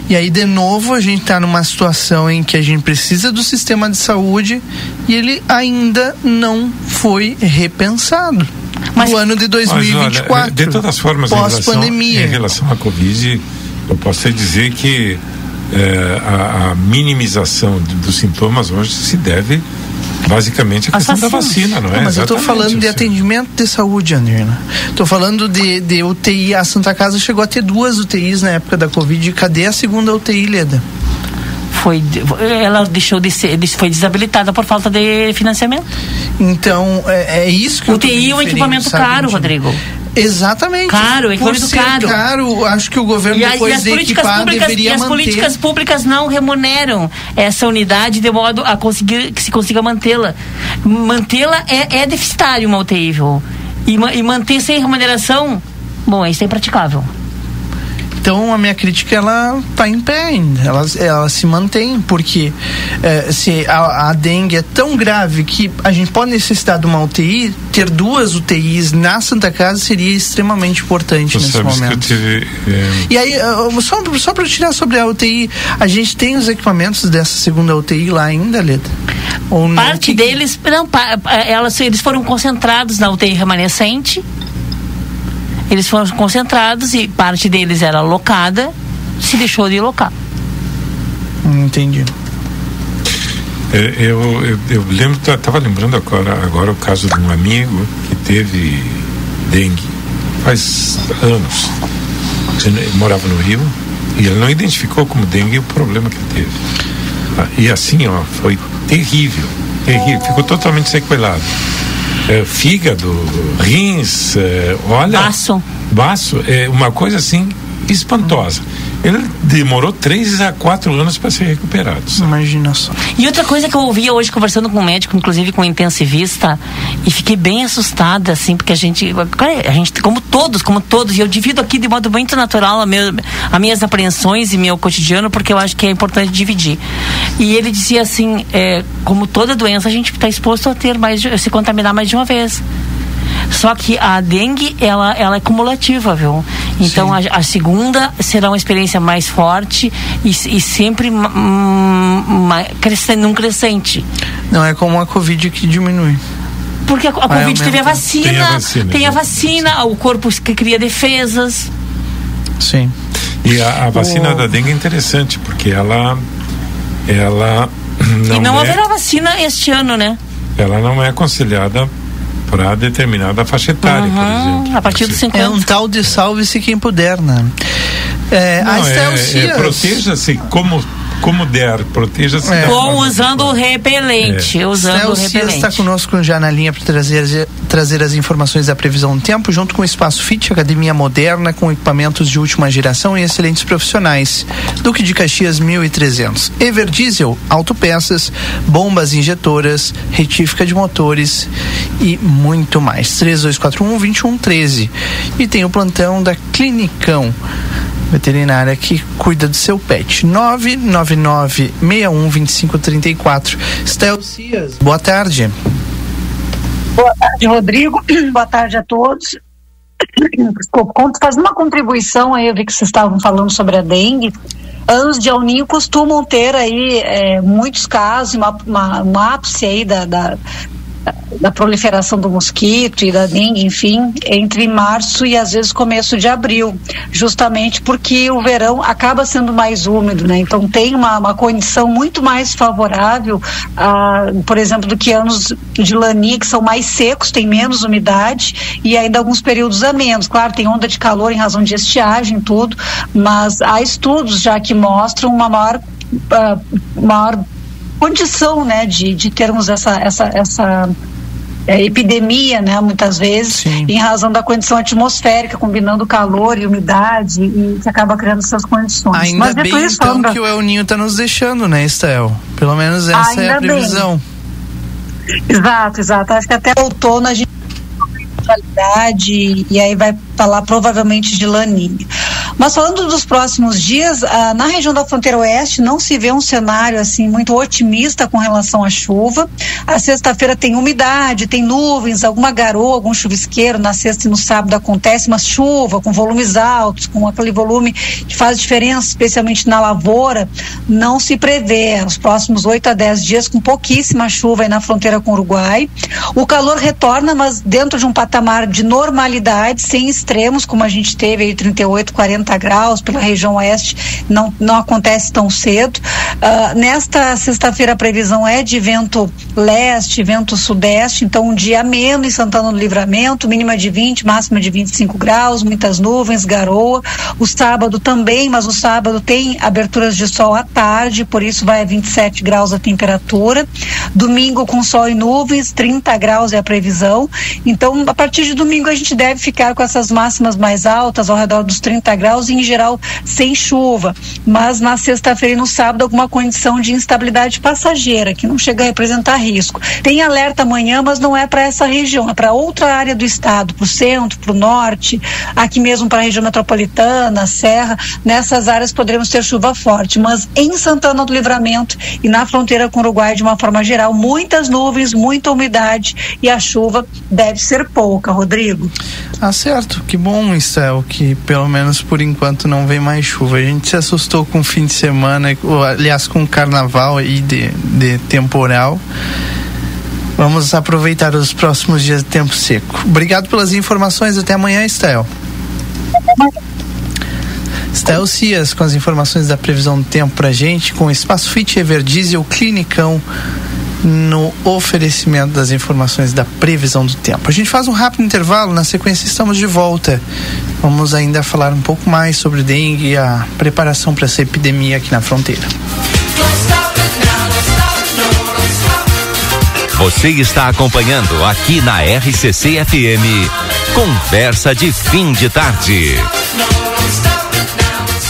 E aí de novo a gente está numa situação em que a gente precisa do sistema de saúde e ele ainda não foi repensado. Mas, no ano de 2024. Mas, olha, de todas formas, pós-pandemia. Em, relação à Covid, eu posso dizer que é, a, a, minimização dos sintomas hoje se deve basicamente à questão da vacina, não é? Não, mas Exatamente, eu estou falando de atendimento de saúde, Andrina. Estou falando de, de UTI. A Santa Casa chegou a ter duas UTIs na época da Covid. Cadê a segunda UTI, Leda? Foi ela deixou de ser foi desabilitada por falta de financiamento então é, é isso que UTI é um equipamento caro Rodrigo Exatamente. Caro, equipamento caro. caro. Acho que o governo e depois as de políticas públicas, deveria e as manter. políticas públicas não remuneram essa unidade de modo a conseguir que se consiga mantê-la. Mantê-la é, é deficitário uma UTI, viu? E, e manter sem remuneração, bom, isso é impraticável. Então a minha crítica ela está em pé ainda, ela, ela se mantém, porque é, se a, a, dengue é tão grave que a gente pode necessitar de uma UTI, ter duas UTIs na Santa Casa seria extremamente importante Você nesse momento. Tive, é... E aí, só, só para tirar sobre a UTI, a gente tem os equipamentos dessa segunda UTI lá ainda, Leda? Ou não? Parte que... deles, não, elas, eles foram concentrados na UTI remanescente eles foram concentrados e parte deles era alocada, se deixou de alocar. Entendi. É, eu, eu, eu, lembro, estava lembrando agora, agora o caso de um amigo que teve dengue faz anos. Ele morava no Rio e ele não identificou como dengue o problema que ele teve. Ah, e assim, ó, foi terrível, terrível, ficou totalmente sequelado é, fígado, rins, é, olha. Baço. Baço, é uma coisa assim espantosa. Ele demorou três a quatro anos para ser recuperado. Sabe? Imagina só. E outra coisa que eu ouvi hoje conversando com um médico, inclusive com um intensivista, e fiquei bem assustada, assim, porque a gente, a gente, como todos, como todos, e eu divido aqui de modo muito natural a meu, as minhas apreensões e meu cotidiano, porque eu acho que é importante dividir. E ele dizia assim, é, como toda doença, a gente está exposto a ter mais, se contaminar mais de uma vez. Só que a dengue, ela, ela é cumulativa, viu? Então a, a, segunda será uma experiência mais forte e, e sempre crescendo, num crescente. Não é como a Covid que diminui. Porque a, a Covid teve a vacina, tem a vacina, tem a vacina o corpo que cria defesas. Sim. E a, a vacina o... da dengue é interessante, porque ela. Ela. Não e não é, haverá vacina este ano, né? Ela não é aconselhada para determinada faixa etária, uhum, por exemplo. A partir dos 50. É um tal de salve-se quem puder, né? É, Não, é, é, proteja-se como como der, proteja-se. É. Com usando o repelente. É. Usando o repelente. está conosco já na linha para trazer, trazer as informações da previsão do tempo, junto com o Espaço Fit, academia moderna, com equipamentos de última geração e excelentes profissionais. Duque de Caxias 1300. Everdiesel, autopeças, bombas injetoras, retífica de motores e muito mais. 3241 2113. E tem o plantão da Clinicão veterinária que cuida do seu pet. 999-61-2534. Estel Cias, boa tarde. Boa tarde, Rodrigo. boa tarde a todos. Desculpa, fazendo uma contribuição aí, eu vi que vocês estavam falando sobre a dengue. Anos de Alninho costumam ter aí é, muitos casos, uma, uma, um ápice aí da, da, da proliferação do mosquito e da dengue, enfim, entre março e às vezes começo de abril, justamente porque o verão acaba sendo mais úmido, né? Então tem uma, uma condição muito mais favorável, a, por exemplo, do que anos de laninha que são mais secos, tem menos umidade e ainda alguns períodos a menos. Claro, tem onda de calor em razão de estiagem, tudo, mas há estudos já que mostram uma maior uh, maior condição, né, de, de termos essa, essa, essa é, epidemia, né, muitas vezes, Sim. em razão da condição atmosférica, combinando calor e umidade, e que acaba criando essas condições. Ainda Mas bem, isso, então, que o El Ninho está nos deixando, né, Estel? Pelo menos essa Ainda é a previsão. Bem. Exato, exato. Acho que até outono a gente qualidade e aí vai falar provavelmente de laninha. Mas falando dos próximos dias, ah, na região da fronteira oeste não se vê um cenário assim muito otimista com relação à chuva. A sexta-feira tem umidade, tem nuvens, alguma garoa, algum chuvisqueiro. Na sexta e no sábado acontece uma chuva com volumes altos, com aquele volume que faz diferença, especialmente na lavoura. Não se prevê os próximos 8 a 10 dias com pouquíssima chuva aí na fronteira com o Uruguai. O calor retorna, mas dentro de um patamar de normalidade, sem extremos, como a gente teve aí 38, 40 40 graus pela região oeste, não, não acontece tão cedo. Uh, nesta sexta-feira a previsão é de vento leste, vento sudeste, então um dia menos em Santana do Livramento, mínima de 20, máxima de 25 graus, muitas nuvens, garoa. O sábado também, mas o sábado tem aberturas de sol à tarde, por isso vai a 27 graus a temperatura. Domingo com sol e nuvens, 30 graus é a previsão. Então, a partir de domingo a gente deve ficar com essas máximas mais altas, ao redor dos 30 graus graus, em geral sem chuva, mas na sexta-feira e no sábado alguma condição de instabilidade passageira, que não chega a representar risco. Tem alerta amanhã, mas não é para essa região, é para outra área do estado, para o centro, para o norte, aqui mesmo para a região metropolitana, Serra, nessas áreas poderemos ter chuva forte, mas em Santana do Livramento e na fronteira com o Uruguai, de uma forma geral, muitas nuvens, muita umidade e a chuva deve ser pouca, Rodrigo. Ah, certo, que bom, Isel, que pelo menos por enquanto não vem mais chuva. A gente se assustou com o fim de semana, aliás, com o carnaval aí de, de temporal. Vamos aproveitar os próximos dias de tempo seco. Obrigado pelas informações. Até amanhã, Estel. Estel Cias com as informações da previsão do tempo pra gente, com Espaço Fit Everdiesel Clinicão no oferecimento das informações da previsão do tempo. A gente faz um rápido intervalo, na sequência estamos de volta. Vamos ainda falar um pouco mais sobre dengue e a preparação para essa epidemia aqui na fronteira. Você está acompanhando aqui na RCC FM. Conversa de fim de tarde.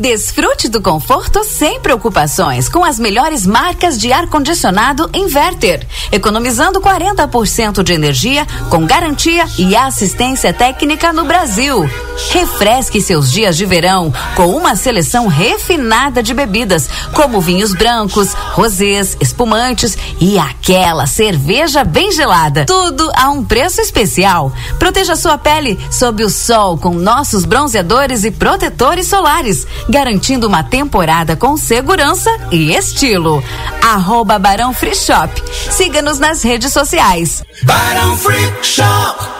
Desfrute do conforto sem preocupações com as melhores marcas de ar-condicionado Inverter, economizando 40% de energia com garantia e assistência técnica no Brasil. Refresque seus dias de verão com uma seleção refinada de bebidas, como vinhos brancos, rosés, espumantes e aquela cerveja bem gelada. Tudo a um preço especial. Proteja sua pele sob o sol com nossos bronzeadores e protetores solares, garantindo uma temporada com segurança e estilo. Arroba Barão Free Shop. Siga-nos nas redes sociais. Barão Free Shop.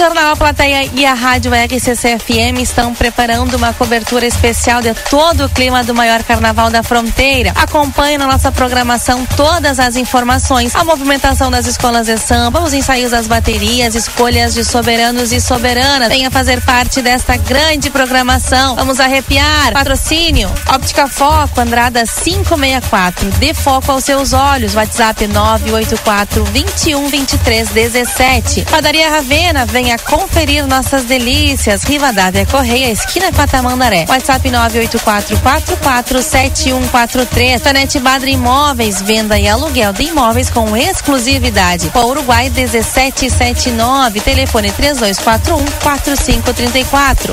Jornal A Plateia e a Rádio RCC-FM estão preparando uma cobertura especial de todo o clima do maior carnaval da fronteira. Acompanhe na nossa programação todas as informações, a movimentação das escolas de samba, os ensaios das baterias, escolhas de soberanos e soberanas. Venha fazer parte desta grande programação. Vamos arrepiar. Patrocínio Óptica Foco, Andrada 564. Dê foco aos seus olhos. WhatsApp 984 21 23 17. Padaria Ravena, venha venha conferir nossas delícias. Rivadavia Correia, esquina Patamandaré. WhatsApp 984447143. Tanete Badra Imóveis, venda e aluguel de imóveis com exclusividade. Pó Uruguai 1779, telefone 3241 4534.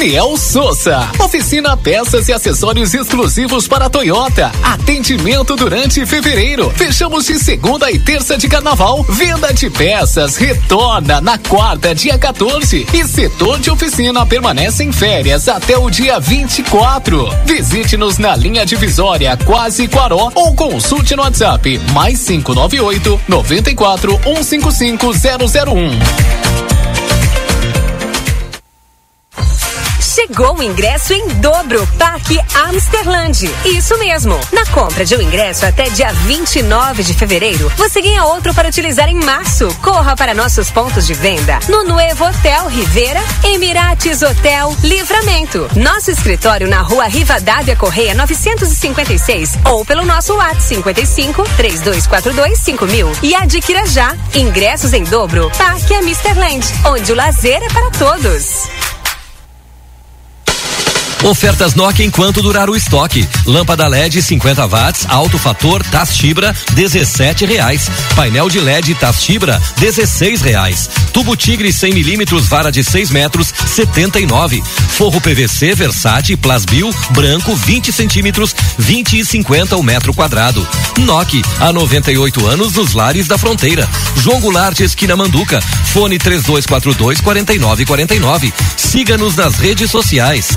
Daniel Souza. Oficina peças e acessórios exclusivos para Toyota. Atendimento durante fevereiro. Fechamos de segunda e terça de carnaval. Venda de peças retorna na quarta, dia 14. E setor de oficina permanece em férias até o dia 24. Visite-nos na linha divisória Quase Quaró ou consulte no WhatsApp mais 598 94 155 001. Chegou o ingresso em dobro, Parque Amsterland. Isso mesmo. Na compra de um ingresso até dia 29 de fevereiro, você ganha outro para utilizar em março. Corra para nossos pontos de venda no Nuevo Hotel Rivera, Emirates Hotel Livramento. Nosso escritório na rua Rivadavia Correia 956 ou pelo nosso WhatsApp 55 3242 5000 e adquira já ingressos em dobro. Parque Amsterland, onde o lazer é para todos. Ofertas Nokia enquanto durar o estoque. Lâmpada LED 50 watts, alto fator, TAS Fibra, 17 reais. Painel de LED TAS Fibra, 16 reais. Tubo Tigre 100 milímetros, vara de 6 metros, 79. Forro PVC Versace Plasbil, branco 20 centímetros, 20 e 50 o metro quadrado. Nokia, há 98 anos nos lares da fronteira. João Goulart, esquina Manduca. Fone 3242 4949. Siga-nos nas redes sociais.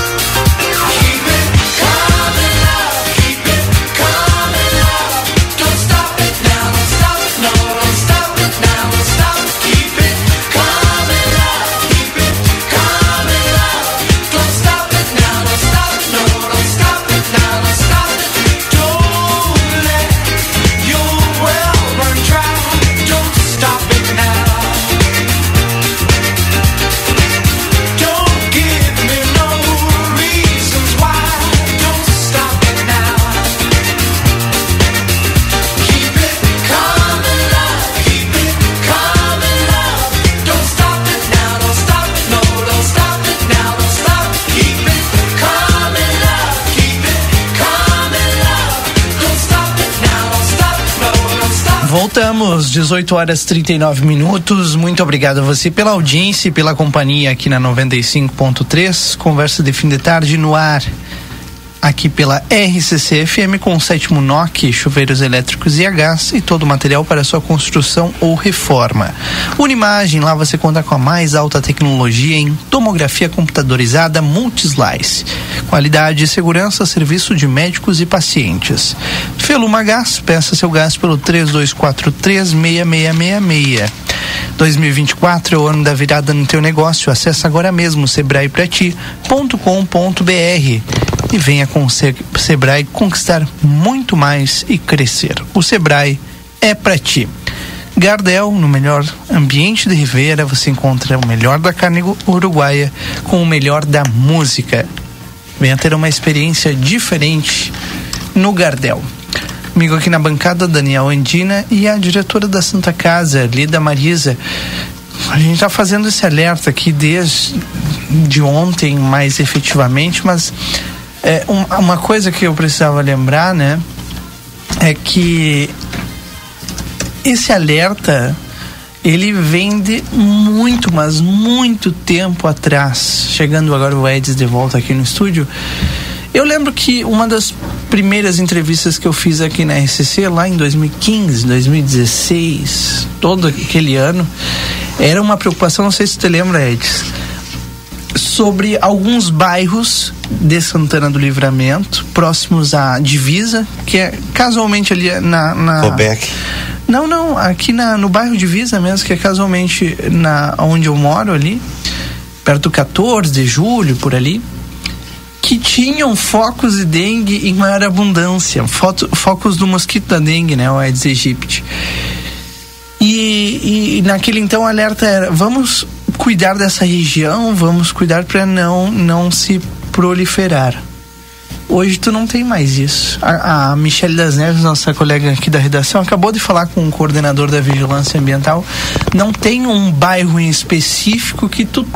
Voltamos, 18 horas 39 minutos. Muito obrigado a você pela audiência e pela companhia aqui na 95.3. Conversa de fim de tarde no ar aqui pela RCC FM com o sétimo NOC, chuveiros elétricos e a gás e todo o material para sua construção ou reforma. Unimagem, lá você conta com a mais alta tecnologia em tomografia computadorizada Multislice. Qualidade e segurança, serviço de médicos e pacientes. Feluma Gás, peça seu gás pelo 32436666. 2024 é o ano da virada no teu negócio. Acesse agora mesmo sebraeprati.com.br e venha com o Sebrae conquistar muito mais e crescer. O Sebrae é para ti. Gardel, no melhor ambiente de Ribeira, você encontra o melhor da carne uruguaia com o melhor da música. Venha ter uma experiência diferente no Gardel. Comigo aqui na bancada, Daniel Andina e a diretora da Santa Casa, Lida Marisa. A gente está fazendo esse alerta aqui desde de ontem, mais efetivamente, mas é, um, uma coisa que eu precisava lembrar, né, é que esse alerta ele vem de muito, mas muito tempo atrás. Chegando agora o Eds de volta aqui no estúdio. Eu lembro que uma das primeiras entrevistas que eu fiz aqui na RCC, lá em 2015, 2016, todo aquele ano, era uma preocupação, não sei se você lembra, Edson, sobre alguns bairros de Santana do Livramento, próximos à divisa, que é casualmente ali na. na... Não, não, aqui na, no bairro Divisa mesmo, que é casualmente na onde eu moro ali, perto do 14 de julho, por ali que tinham focos de dengue em maior abundância, foto, focos do mosquito da dengue, né, o Aedes aegypti. E, e naquele então o alerta era: vamos cuidar dessa região, vamos cuidar para não não se proliferar. Hoje tu não tem mais isso. A, a Michelle das Neves, nossa colega aqui da redação, acabou de falar com o coordenador da vigilância ambiental. Não tem um bairro em específico que tu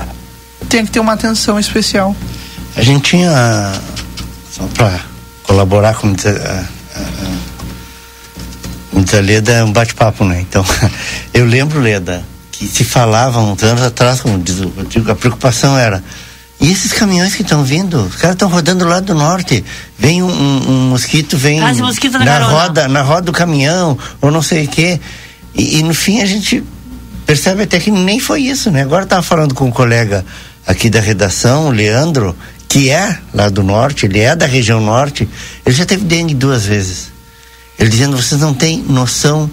tem que ter uma atenção especial. A gente tinha, só para colaborar com a, a, Leda, é um bate-papo, né? Então, eu lembro, Leda, que se falava uns anos atrás, como digo, a preocupação era e esses caminhões que estão vindo, os caras estão rodando lá do norte. Vem um, um, um mosquito, vem ah, mosquito na, roda, na roda do caminhão, ou não sei o quê. E, e, no fim a gente percebe até que nem foi isso, né? Agora estava falando com um colega aqui da redação, o Leandro, que é lá do norte, ele é da região norte, ele já teve dengue duas vezes. Ele dizendo: vocês não têm noção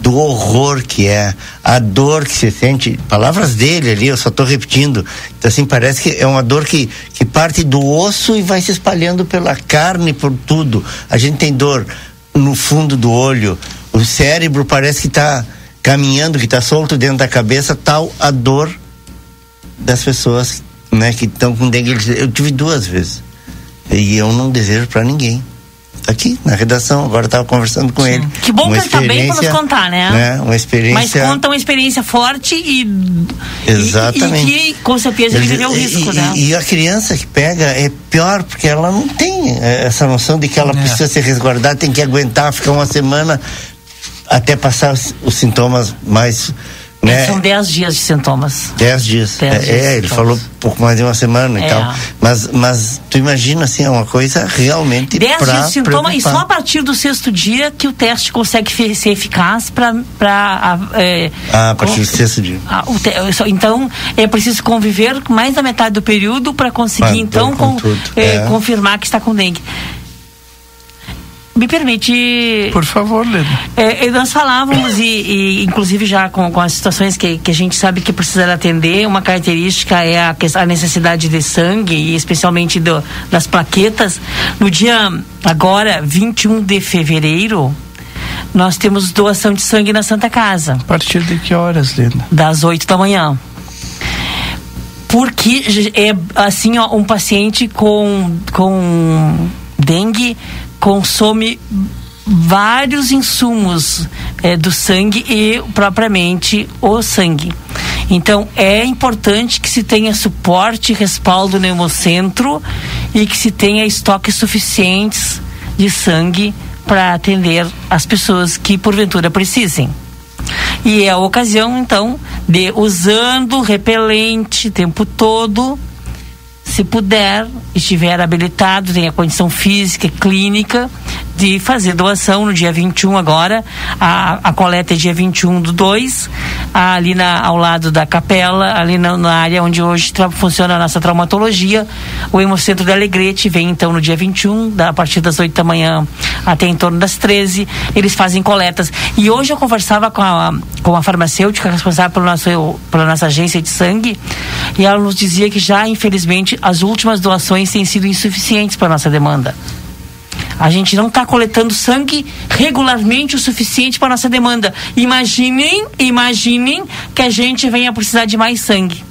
do horror que é, a dor que se sente, palavras dele ali, eu só estou repetindo. Então, assim, parece que é uma dor que, que parte do osso e vai se espalhando pela carne, por tudo. A gente tem dor no fundo do olho, o cérebro parece que está caminhando, que está solto dentro da cabeça, tal a dor das pessoas né, que estão com dengue. Eu tive duas vezes. E eu não desejo para ninguém aqui na redação, agora estava conversando com Sim. ele. Que bom uma que ele está bem para nos contar, né? né? Uma experiência. Mas conta uma experiência forte e. Exatamente. E, e que com certeza ele viveu o risco, e, né? E a criança que pega é pior, porque ela não tem é, essa noção de que ela é. precisa ser resguardada, tem que aguentar, ficar uma semana até passar os, os sintomas mais né? São 10 dias de sintomas. 10 dias. Dez é, dias é ele falou pouco mais de uma semana é. e tal. Mas, mas tu imagina assim, é uma coisa realmente. 10 dias de sintomas e só a partir do sexto dia que o teste consegue ser eficaz para. É, ah, a partir do sexto dia. A, te, então, é preciso conviver mais da metade do período para conseguir, ah, então, com, com é, é. confirmar que está com dengue. Me permite. Por favor, Lena. É, nós falávamos, e, e, inclusive já com, com as situações que, que a gente sabe que precisa atender, uma característica é a, a necessidade de sangue, e especialmente do, das plaquetas. No dia, agora, 21 de fevereiro, nós temos doação de sangue na Santa Casa. A partir de que horas, Lena? Das 8 da manhã porque é assim ó, um paciente com com dengue consome vários insumos é, do sangue e propriamente o sangue. Então é importante que se tenha suporte e respaldo no hemocentro e que se tenha estoques suficientes de sangue para atender as pessoas que porventura precisem. E é a ocasião, então, de usando repelente o tempo todo, se puder, estiver habilitado, tenha condição física clínica de fazer doação no dia 21 agora. A, a coleta é dia 21 do 2, ali na, ao lado da capela, ali na, na área onde hoje funciona a nossa traumatologia. O Hemocentro da Alegrete vem então no dia 21, da, a partir das 8 da manhã até em torno das 13. Eles fazem coletas. E hoje eu conversava com a, com a farmacêutica responsável pelo nosso, pela nossa agência de sangue e ela nos dizia que já, infelizmente, as últimas doações têm sido insuficientes para nossa demanda. A gente não está coletando sangue regularmente o suficiente para nossa demanda. Imaginem, imaginem que a gente venha precisar de mais sangue.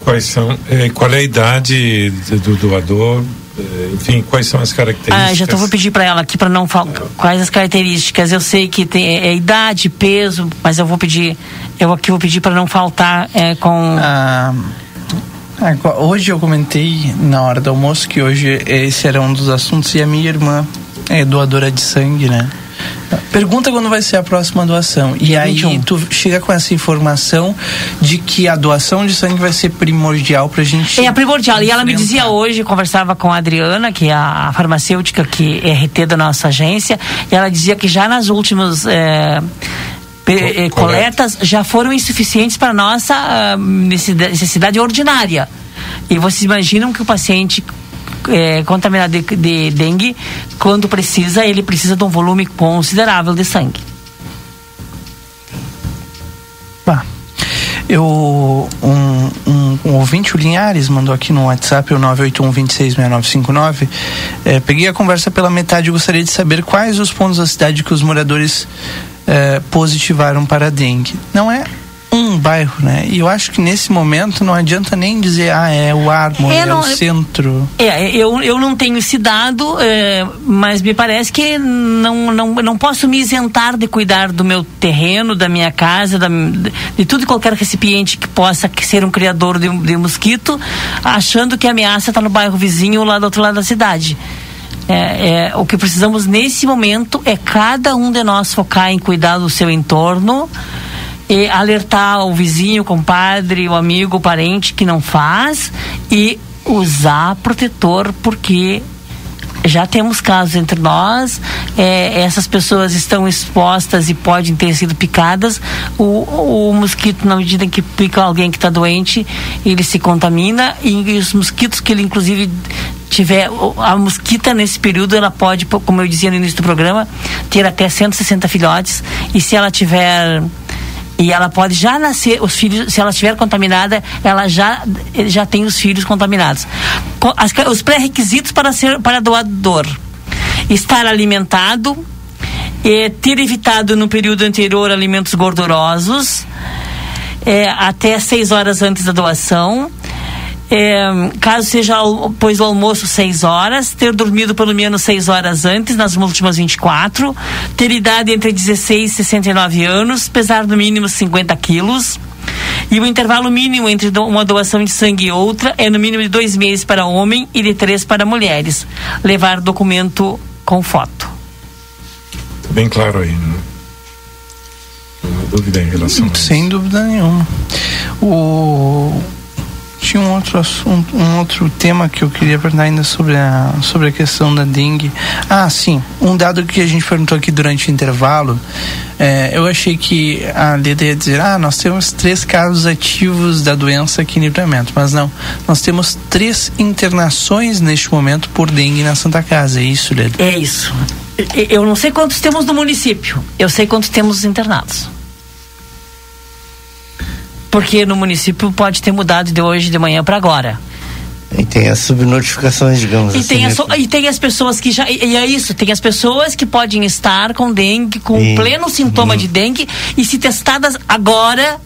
Quais são? Eh, qual é a idade do doador? Eh, enfim, quais são as características? Ah, já tô, vou pedir para ela aqui para não falar quais as características. Eu sei que tem é, é idade, peso, mas eu vou pedir, eu aqui vou pedir para não faltar é, com. Ah Hoje eu comentei na hora do almoço que hoje esse era um dos assuntos e a minha irmã é doadora de sangue, né? Pergunta quando vai ser a próxima doação. E aí 21. tu chega com essa informação de que a doação de sangue vai ser primordial pra gente. É primordial. E ela me dizia hoje, conversava com a Adriana, que é a farmacêutica que é RT da nossa agência, e ela dizia que já nas últimas. É, eh, coletas já foram insuficientes para nossa uh, necessidade ordinária. E vocês imaginam que o paciente é, contaminado de, de dengue, quando precisa, ele precisa de um volume considerável de sangue. Bah. Eu, um, um, um, ouvinte, o Linhares, mandou aqui no WhatsApp, o 981-266959. É, peguei a conversa pela metade e gostaria de saber quais os pontos da cidade que os moradores é, positivaram para a dengue. Não é um bairro, né? E eu acho que nesse momento não adianta nem dizer, ah, é o Armo, é, é o centro. É, eu, eu não tenho esse dado, é, mas me parece que não, não, não posso me isentar de cuidar do meu terreno, da minha casa, da, de tudo e qualquer recipiente que possa ser um criador de, de mosquito, achando que a ameaça está no bairro vizinho ou lá do outro lado da cidade. É, é, o que precisamos nesse momento é cada um de nós focar em cuidar do seu entorno e alertar o vizinho, o compadre, o amigo, o parente que não faz e usar protetor porque já temos casos entre nós, é, essas pessoas estão expostas e podem ter sido picadas. O, o mosquito, na medida em que pica alguém que está doente, ele se contamina e, e os mosquitos que ele, inclusive, tiver a mosquita nesse período, ela pode, como eu dizia no início do programa, ter até 160 filhotes. E se ela tiver e ela pode já nascer os filhos se ela estiver contaminada ela já já tem os filhos contaminados. As, os pré-requisitos para ser para doador. Estar alimentado é, ter evitado no período anterior alimentos gordurosos é, até seis horas antes da doação é, caso seja pois o almoço 6 horas, ter dormido pelo menos 6 horas antes, nas últimas 24, ter idade entre 16 e 69 anos, pesar no mínimo 50 quilos. E o intervalo mínimo entre uma doação de sangue e outra é no mínimo de dois meses para homem e de três para mulheres. Levar documento com foto. Bem claro aí, né? Não há dúvida em relação a isso. Sem dúvida nenhuma. O tinha um outro assunto, um outro tema que eu queria perguntar ainda sobre a, sobre a questão da dengue. Ah, sim. Um dado que a gente perguntou aqui durante o intervalo, é, eu achei que a Leda ia dizer, ah, nós temos três casos ativos da doença aqui em livramento, mas não. Nós temos três internações neste momento por dengue na Santa Casa. É isso, Leda? É isso. Eu não sei quantos temos no município. Eu sei quantos temos internados. Porque no município pode ter mudado de hoje de manhã para agora. E tem as subnotificações, digamos e assim. Tem né? so, e tem as pessoas que já. E é isso, tem as pessoas que podem estar com dengue, com e, pleno sintoma hum. de dengue, e se testadas agora,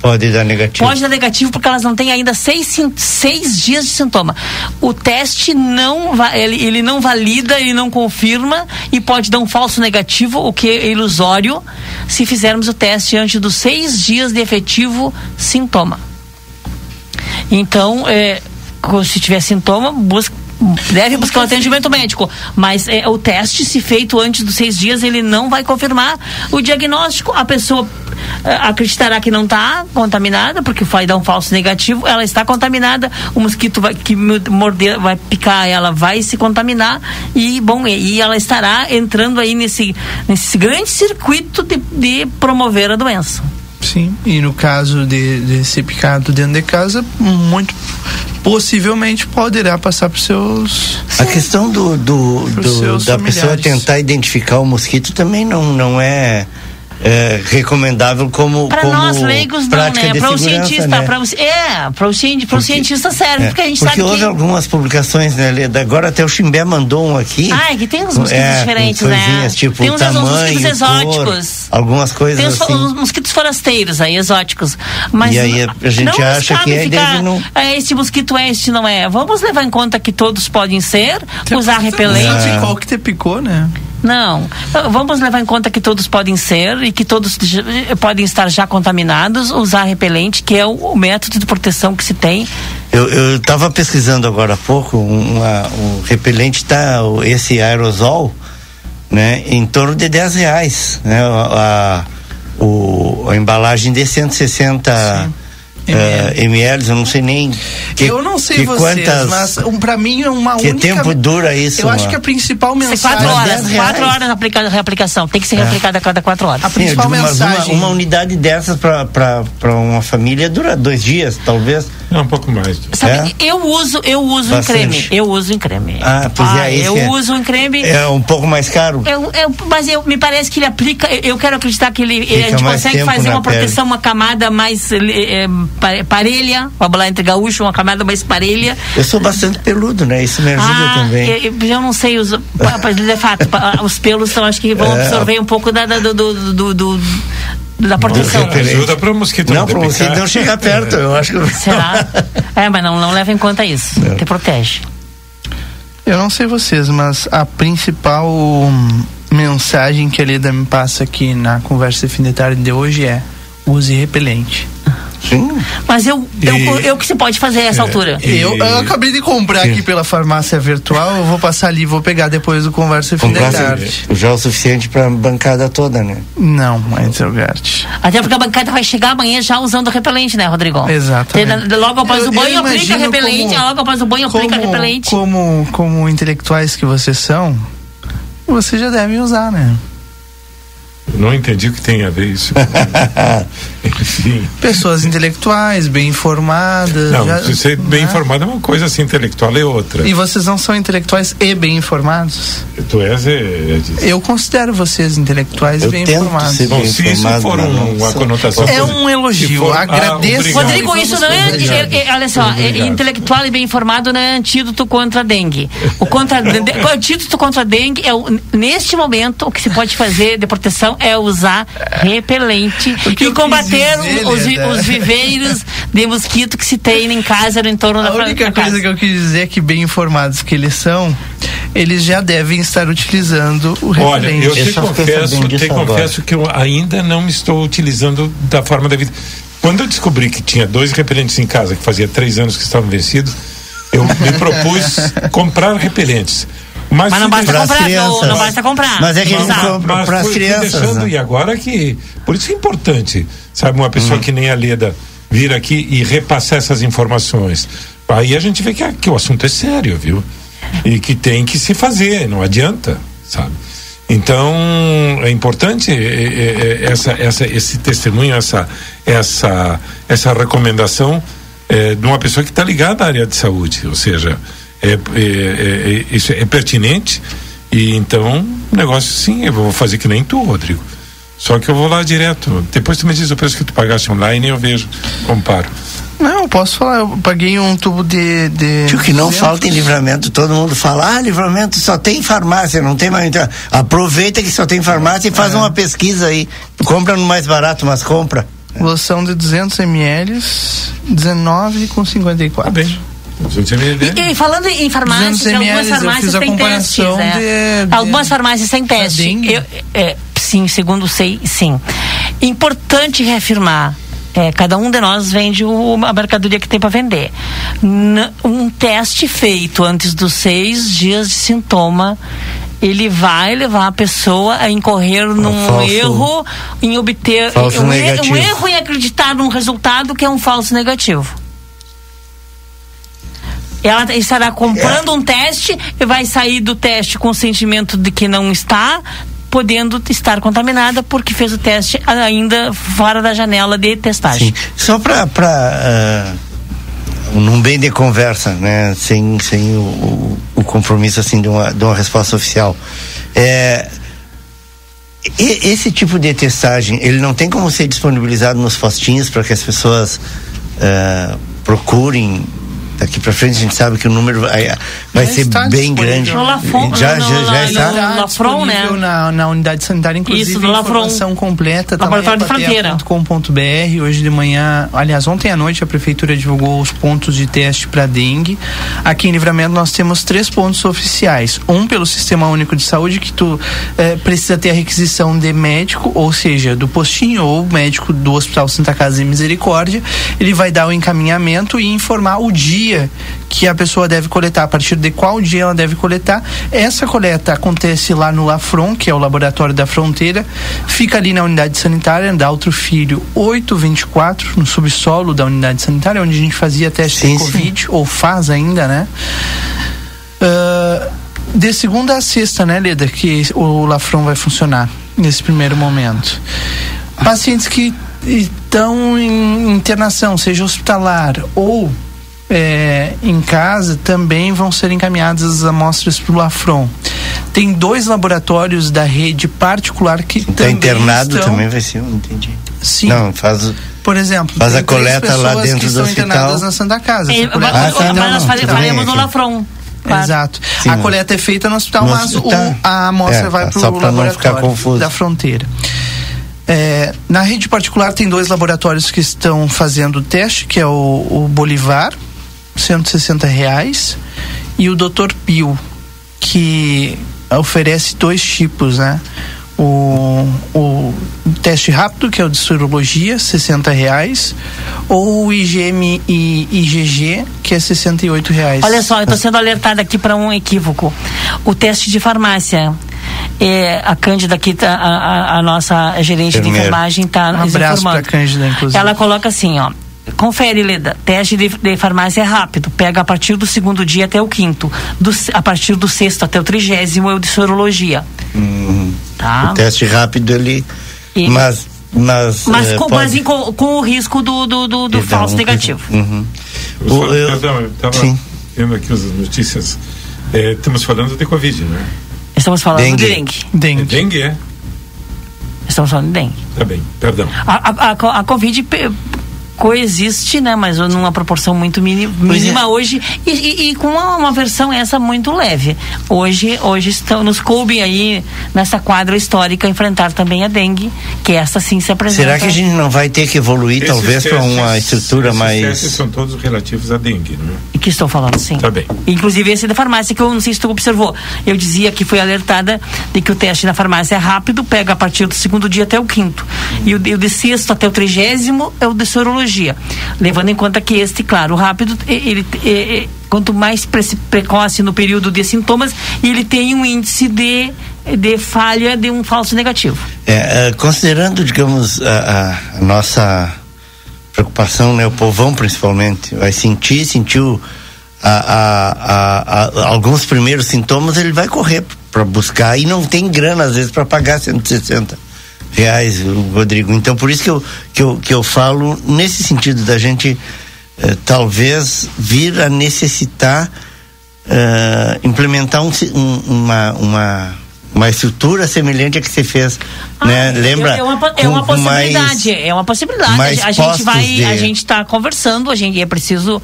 Pode dar negativo. Pode dar negativo porque elas não têm ainda seis, seis dias de sintoma. O teste não ele, ele não valida, ele não confirma e pode dar um falso negativo, o que é ilusório, se fizermos o teste antes dos seis dias de efetivo sintoma. Então, é, se tiver sintoma, busca deve buscar o atendimento médico, mas é, o teste, se feito antes dos seis dias, ele não vai confirmar o diagnóstico. A pessoa é, acreditará que não está contaminada, porque vai dar um falso negativo, ela está contaminada, o mosquito vai, que morder, vai picar, ela vai se contaminar e, bom, e ela estará entrando aí nesse, nesse grande circuito de, de promover a doença. Sim, e no caso de, de ser picado dentro de casa, muito possivelmente poderá passar para seus. A questão do, do, do da pessoa tentar identificar o mosquito também não, não é é, recomendável como para nós leigos não né? para o cientista né? pra, é para o cientista, cientista serve é, porque a gente porque sabe houve que... algumas publicações né agora até o Chimbé mandou um aqui. Ah é que tem uns mosquitos é, diferentes né? tipo tem uns tamanho, mosquitos exóticos. cor, algumas coisas tem os, assim. os mosquitos forasteiros aí exóticos. Mas e aí a gente acha que é ficar, não... é, este mosquito é este não é. Vamos levar em conta que todos podem ser usar repelente. qual que te picou né não. Vamos levar em conta que todos podem ser e que todos podem estar já contaminados, usar repelente, que é o, método de proteção que se tem. Eu estava pesquisando agora há pouco, uma, um repelente está, esse aerosol, né, em torno de 10 reais. Né, a, a, o, a embalagem de 160 Sim. Uh, ml, eu não sei nem. Que, eu não sei vocês, quantas, mas um, para mim é uma que única. Que tempo dura isso? Eu acho que a principal mensagem. Quatro horas, quatro horas na aplica, reaplicação. Tem que ser é. reaplicada a cada quatro horas. A principal Sim, mensagem. Uma, uma, unidade dessas para uma família dura dois dias, talvez. É um pouco mais. Sabe, é? eu uso, eu uso em creme. Eu uso em creme. Ah, pois é, ah, é. Eu uso em creme. É um pouco mais caro. Eu, eu, mas eu, me parece que ele aplica. Eu quero acreditar que ele, a gente consegue fazer uma proteção, uma camada mais é, parelha vamos lá entre gaúcho, uma camada mais parelha. Eu sou bastante peludo, né? Isso me ajuda ah, também. Eu, eu, não sei, os, de fato, os pelos são, acho que vão é. absorver um pouco da, do, do, do, do da proteção. Ajuda para o mosquito não, para o mosquito não chegar perto, eu acho que... Será? É, mas não, não leva em conta isso, não. te protege. Eu não sei vocês, mas a principal mensagem que a Leda me passa aqui na conversa de fim de tarde de hoje é use repelente. Sim. Mas eu, eu, e, eu que se pode fazer essa é, altura. E, eu, eu, acabei de comprar aqui pela farmácia virtual, eu vou passar ali, vou pegar depois do conversa da tarde. Já é o suficiente para a bancada toda, né? Não, mas eu gasto. Até porque a bancada vai chegar amanhã já usando o repelente, né, Rodrigo? Exato. Logo após eu, o banho aplica repelente, como, logo após o banho como, aplica repelente. Como, como intelectuais que vocês são, vocês já devem usar, né? Não entendi o que tem a ver isso. Enfim. Pessoas intelectuais, bem informadas. Não, já, ser bem né? informado é uma coisa, assim, intelectual é outra. E vocês não são intelectuais e bem informados? Tu és, é, é Eu considero vocês intelectuais e bem informados. Ser bem se isso for um, uma conotação. É um elogio. For, Agradeço. Ah, Rodrigo, isso não é. é, é olha só, intelectual e bem informado não é antídoto contra a dengue. O, contra, o antídoto contra a dengue é, o, neste momento, o que se pode fazer de proteção é usar repelente e combater dizer, os, né? os, viveiros de mosquito que se tem em casa no entorno a da A única coisa casa. que eu quis dizer é que bem informados que eles são, eles já devem estar utilizando o repelente. Olha, eu te confesso, te confesso que eu ainda não estou utilizando da forma da vida. Quando eu descobri que tinha dois repelentes em casa, que fazia três anos que estavam vencidos, eu me propus comprar repelentes. Mas, mas não basta comprar, não, não, basta comprar. Mas é que eles para as crianças. Deixando, né? E agora que. Por isso é importante, sabe, uma pessoa uhum. que nem a Leda vir aqui e repassar essas informações. Aí a gente vê que, que o assunto é sério, viu? E que tem que se fazer, não adianta, sabe? Então é importante é, é, é, essa, essa, esse testemunho, essa, essa, essa recomendação é, de uma pessoa que está ligada à área de saúde, ou seja, é, é, é, é, isso é pertinente e então o negócio sim, eu vou fazer que nem tu, Rodrigo. Só que eu vou lá direto. Depois tu me diz o preço que tu pagaste online e eu vejo, comparo. Não, posso falar, eu paguei um tubo de. de Tio, que não falta em livramento, todo mundo fala, ah, livramento só tem farmácia, não tem mais. Então, aproveita que só tem farmácia e faz é. uma pesquisa aí. Compra no mais barato, mas compra. Loção de 200 ml, 19,54. Tá bem. E, e, falando em farmácias, algumas farmácias têm testes. É. De, algumas farmácias têm teste. Eu, é, sim, segundo sei, sim. Importante reafirmar. É, cada um de nós vende o, a mercadoria que tem para vender. N um teste feito antes dos seis dias de sintoma ele vai levar a pessoa a incorrer num falso, erro em obter um, um, erro em acreditar num resultado que é um falso negativo ela estará comprando é. um teste e vai sair do teste com o sentimento de que não está, podendo estar contaminada porque fez o teste ainda fora da janela de testagem. Sim. Só para uh, ah, num bem de conversa, né, sem, sem o, o compromisso assim de uma, de uma resposta oficial. É, esse tipo de testagem, ele não tem como ser disponibilizado nos postinhos para que as pessoas uh, procurem daqui para frente a gente sabe que o número vai, vai ser bem grande. No Lafon, já, no, já, no, já está. No Lafron, né? Na, na unidade sanitária, inclusive, Isso, informação completa Laboratório de Fronteira. .com.br. Hoje de manhã, aliás, ontem à noite a prefeitura divulgou os pontos de teste para dengue. Aqui em Livramento nós temos três pontos oficiais. Um pelo Sistema Único de Saúde, que tu eh, precisa ter a requisição de médico, ou seja, do postinho ou médico do Hospital Santa Casa de Misericórdia. Ele vai dar o encaminhamento e informar o dia dia que a pessoa deve coletar, a partir de qual dia ela deve coletar. Essa coleta acontece lá no Lafron, que é o laboratório da fronteira, fica ali na unidade sanitária da Outro Filho 824, no subsolo da unidade sanitária, onde a gente fazia teste sim, de Covid, sim. ou faz ainda, né? Uh, de segunda a sexta, né, Leda, que o Lafron vai funcionar nesse primeiro momento. Pacientes que estão em internação, seja hospitalar ou é, em casa também vão ser encaminhadas as amostras para o Lafron. Tem dois laboratórios da rede particular que tá também internado estão... também vai ser, não entendi. Sim. Não, faz por exemplo, faz a coleta lá dentro do hospital. na Santa Casa. É, coleta... ah, tá, não, nós faremos no Lafron. Claro. Exato. Sim, a coleta é feita no hospital, no mas o, a amostra é, vai para o laboratório da fronteira. É, na rede particular tem dois laboratórios que estão fazendo o teste, que é o, o Bolivar, 160 reais e o Dr. Pio que oferece dois tipos, né? O, o teste rápido, que é o de sorologia, 60 reais, ou o IgM e IgG, que é 68 reais. Olha só, eu estou sendo alertada aqui para um equívoco. O teste de farmácia. É, a Cândida aqui, tá, a, a, a nossa gerente Primeiro. de enfermagem está um abraço para Cândida, inclusive. Ela coloca assim, ó Confere, Leda. Teste de, de, farmácia é rápido. Pega a partir do segundo dia até o quinto. Do, a partir do sexto até o trigésimo é o de sorologia. Uhum. Tá. O teste rápido ele. E... Mas. Mas, mas, é, com, pode... mas com, com, o risco do, do, do, do falso negativo. Uhum. O, eu, eu estava vendo aqui as notícias. É, estamos falando de Covid, né? Estamos falando dengue. de dengue. Dengue. É dengue, é. Estamos falando de dengue. Tá bem, perdão. A, a, a, a Covid coexiste, né? Mas numa proporção muito mínima, mínima é. hoje e, e, e, com uma, uma, versão essa muito leve. Hoje, hoje estão, nos coube aí nessa quadra histórica enfrentar também a dengue, que essa sim se apresenta. Será que a gente não vai ter que evoluir esses talvez para uma estrutura esses mais? Esses são todos relativos à dengue, não é? Que estou falando sim. Tá bem. Inclusive esse da farmácia que eu não sei se tu observou. Eu dizia que foi alertada de que o teste na farmácia é rápido, pega a partir do segundo dia até o quinto. Hum. E o, o de sexto até o trigésimo é o de sorologia levando em conta que este, claro, rápido, ele, ele quanto mais precoce no período de sintomas, ele tem um índice de, de falha de um falso negativo. É, é considerando, digamos, a, a, nossa preocupação, né, o povão principalmente, vai sentir, sentiu a, alguns primeiros sintomas, ele vai correr para buscar e não tem grana às vezes para pagar 160 reais, Rodrigo. Então, por isso que eu, que eu, que eu falo nesse sentido da gente eh, talvez vir a necessitar eh, implementar um, um, uma, uma uma estrutura semelhante à que você fez, ah, né? Lembra? É uma, é uma possibilidade, mais, é uma possibilidade. a, gente vai, de... a gente está conversando, a gente é preciso,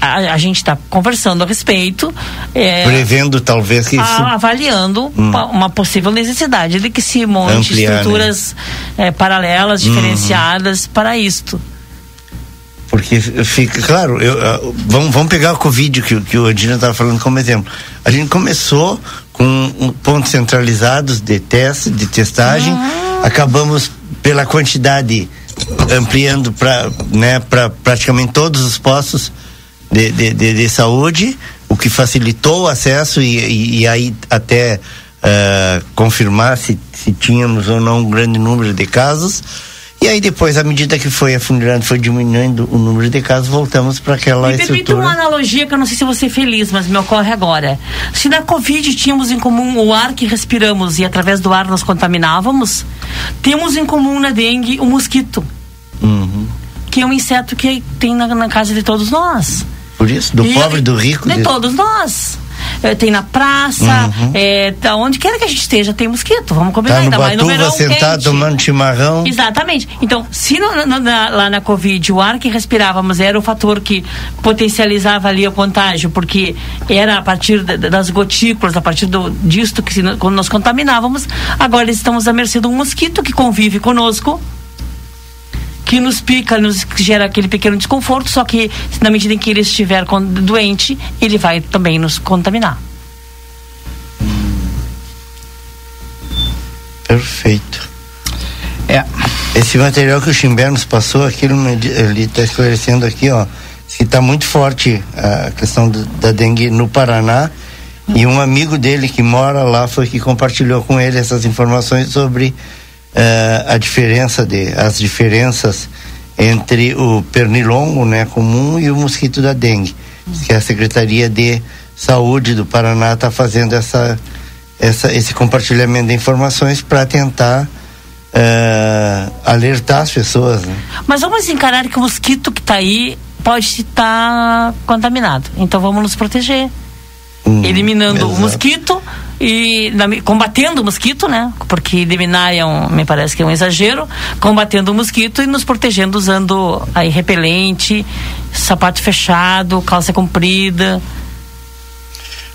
a, a gente está conversando a respeito, é, prevendo talvez que isso... avaliando hum. uma, uma, possível necessidade de que se monte Ampliar, né? estruturas né? é, paralelas, uhum. diferenciadas para isto porque fica claro eu, uh, vamos, vamos pegar o covid que, que o Adina estava falando como exemplo a gente começou com pontos centralizados de teste, de testagem. Uhum. Acabamos pela quantidade ampliando para né, pra praticamente todos os postos de, de, de, de, saúde, o que facilitou o acesso e, e, e aí até uh, confirmar se, se tínhamos ou não um grande número de casos. E aí depois, à medida que foi afundando, foi diminuindo o número de casos, voltamos para aquela me estrutura. Me uma analogia que eu não sei se você é feliz, mas me ocorre agora. Se na Covid tínhamos em comum o ar que respiramos e através do ar nos contaminávamos, temos em comum na dengue o mosquito. Uhum. Que é um inseto que tem na, na casa de todos nós. Por isso, do e, pobre, do rico. De, de todos nós. É, tem na praça, uhum. é, tá onde quer que a gente esteja, tem mosquito. Vamos combinar, tá ainda mais no verão sentado quente. tomando chimarrão. Exatamente. Então, se no, no, na, lá na Covid o ar que respirávamos era o fator que potencializava ali o contágio, porque era a partir das gotículas, a partir do, disto que se, quando nós contaminávamos, agora estamos à mercê de um mosquito que convive conosco que nos pica, nos gera aquele pequeno desconforto, só que na medida em que ele estiver doente, ele vai também nos contaminar. Perfeito. É. Esse material que o Chimbé nos passou, aquilo ele está esclarecendo aqui, ó, que está muito forte a questão do, da dengue no Paraná. E um amigo dele que mora lá foi que compartilhou com ele essas informações sobre a diferença de as diferenças entre o pernilongo né comum e o mosquito da dengue que a secretaria de saúde do Paraná está fazendo essa, essa esse compartilhamento de informações para tentar uh, alertar as pessoas né? mas vamos encarar que o mosquito que está aí pode estar contaminado então vamos nos proteger hum, eliminando exato. o mosquito e na, combatendo o mosquito, né? Porque eliminar é um, me parece que é um exagero, combatendo o mosquito e nos protegendo usando aí repelente, sapato fechado, calça comprida.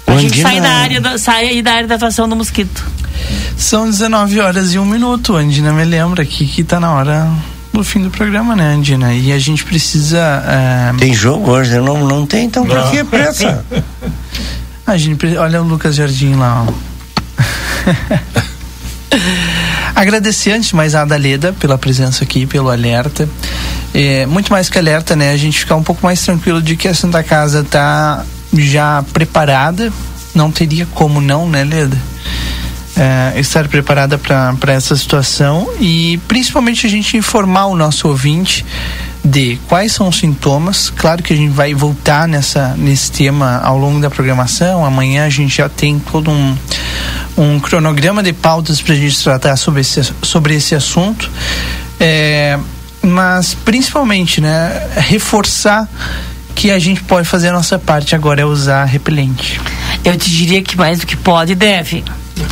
A gente sai da área da, sai aí da área da atuação do mosquito. São 19 horas e um minuto, Andina me lembra aqui que tá na hora do fim do programa, né, Andina? E a gente precisa. É... Tem jogo hoje? Não, não tem, então não. por que pressa? A gente, olha o Lucas Jardim lá. Agradecer antes mais a Adaleda pela presença aqui, pelo alerta. É, muito mais que alerta, né? A gente ficar um pouco mais tranquilo de que a Santa Casa tá já preparada. Não teria como não, né, Leda? É, estar preparada para essa situação e principalmente a gente informar o nosso ouvinte de quais são os sintomas. Claro que a gente vai voltar nessa, nesse tema ao longo da programação. Amanhã a gente já tem todo um, um cronograma de pautas para a gente tratar sobre esse, sobre esse assunto. É, mas principalmente, né, reforçar que a gente pode fazer a nossa parte agora é usar repelente. Eu te diria que mais do que pode, deve.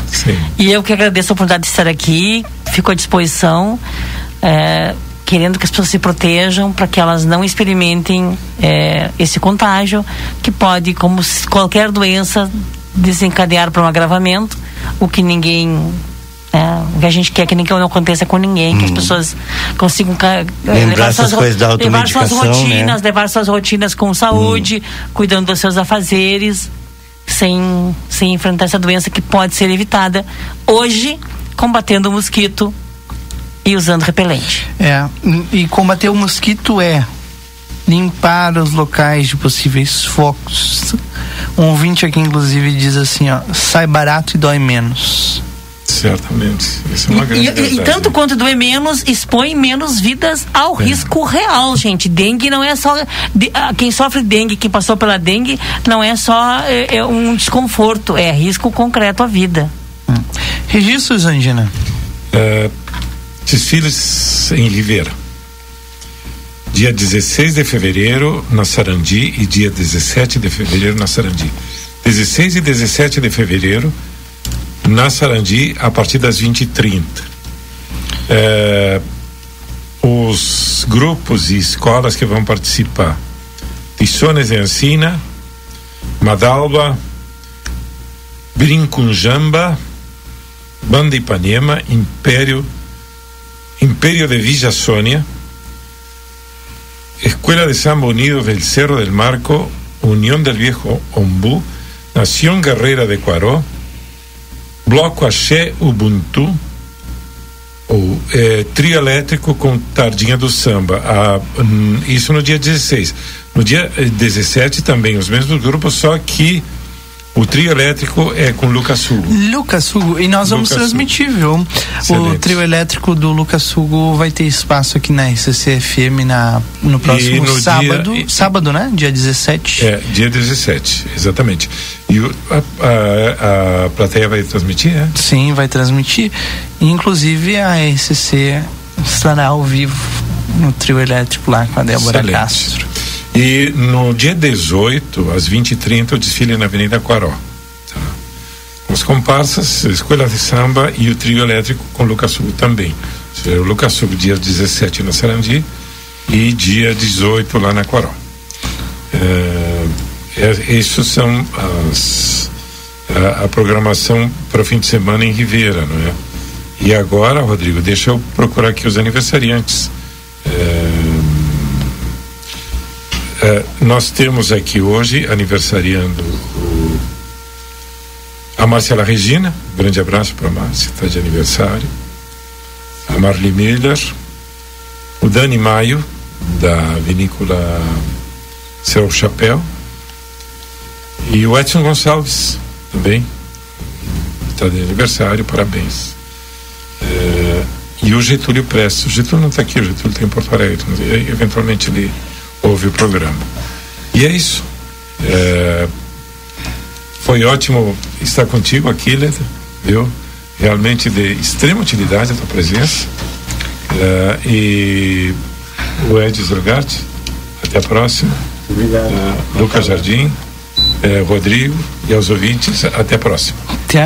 Sim. E eu que agradeço a oportunidade de estar aqui, fico à disposição, é, querendo que as pessoas se protejam para que elas não experimentem é, esse contágio, que pode, como qualquer doença, desencadear para um agravamento, o que ninguém é, o que a gente quer que não aconteça com ninguém, hum. que as hum. pessoas consigam levar suas, levar suas rotinas, né? levar suas rotinas com saúde, hum. cuidando dos seus afazeres, sem, sem enfrentar essa doença que pode ser evitada hoje, combatendo o mosquito e usando repelente. É, e combater o mosquito é limpar os locais de possíveis focos. Um ouvinte aqui, inclusive, diz assim: ó, sai barato e dói menos. Certamente. Isso é uma grande e, e, tanto quanto doer menos, expõe menos vidas ao é. risco real, gente. Dengue não é só. De, ah, quem sofre dengue, quem passou pela dengue, não é só é, é um desconforto, é risco concreto à vida. Hum. Registros, Angina? Desfiles em Ribeira. Dia 16 de fevereiro na Sarandi e dia 17 de fevereiro na Sarandi. 16 e 17 de fevereiro na Sarandi a partir das 20h30. É, os grupos e escolas que vão participar: Tissones de Ancina, Madalba, Brincunjamba, Banda Ipanema, Império, Império de Villa Sônia, Escuela de Samba Unido del Cerro del Marco, Unión del Viejo Ombú, Nación Guerrera de Cuaró, Bloco Axé Ubuntu, ou é, trio elétrico com Tardinha do Samba. Hum, isso no dia 16. No dia 17 também, os mesmos grupos, só que o trio elétrico é com Lucas Hugo. Lucas Hugo. E nós vamos Lucas transmitir, viu? Excelente. O trio elétrico do Lucas Hugo vai ter espaço aqui na RCC-FM na, no próximo no sábado. Dia, sábado, né? Dia 17. É, dia 17, exatamente. E o, a, a, a plateia vai transmitir, é? Sim, vai transmitir. Inclusive a RCC estará ao vivo no trio elétrico lá com a Débora Excelente. Castro. E no dia 18, às 20h30, o desfile na Avenida Quaró. Tá? Os comparsas, Escola de Samba e o trio elétrico com Lucas Sul também. O Lucas Sul, dia 17 na Sarandi e dia 18 lá na Quaró. É, é, isso são as, a, a programação para o fim de semana em Ribeira, não é? E agora, Rodrigo, deixa eu procurar aqui os aniversariantes. É, é, nós temos aqui hoje, aniversariando a Marcela Regina, grande abraço para a Márcia, está de aniversário. A Marli Miller, o Dani Maio, da vinícola Céu Chapéu, e o Edson Gonçalves, também, está de aniversário, parabéns. É, e o Getúlio Prestes. O Getúlio não está aqui, o Getúlio está em Porto Alegre, eventualmente ele ouve o programa. E é isso. É, foi ótimo estar contigo aqui, Leda, viu? Realmente de extrema utilidade a tua presença. É, e o Ed Zergatti, até a próxima. Obrigado. É, Lucas Jardim, é, Rodrigo e aos ouvintes, até a próxima. Até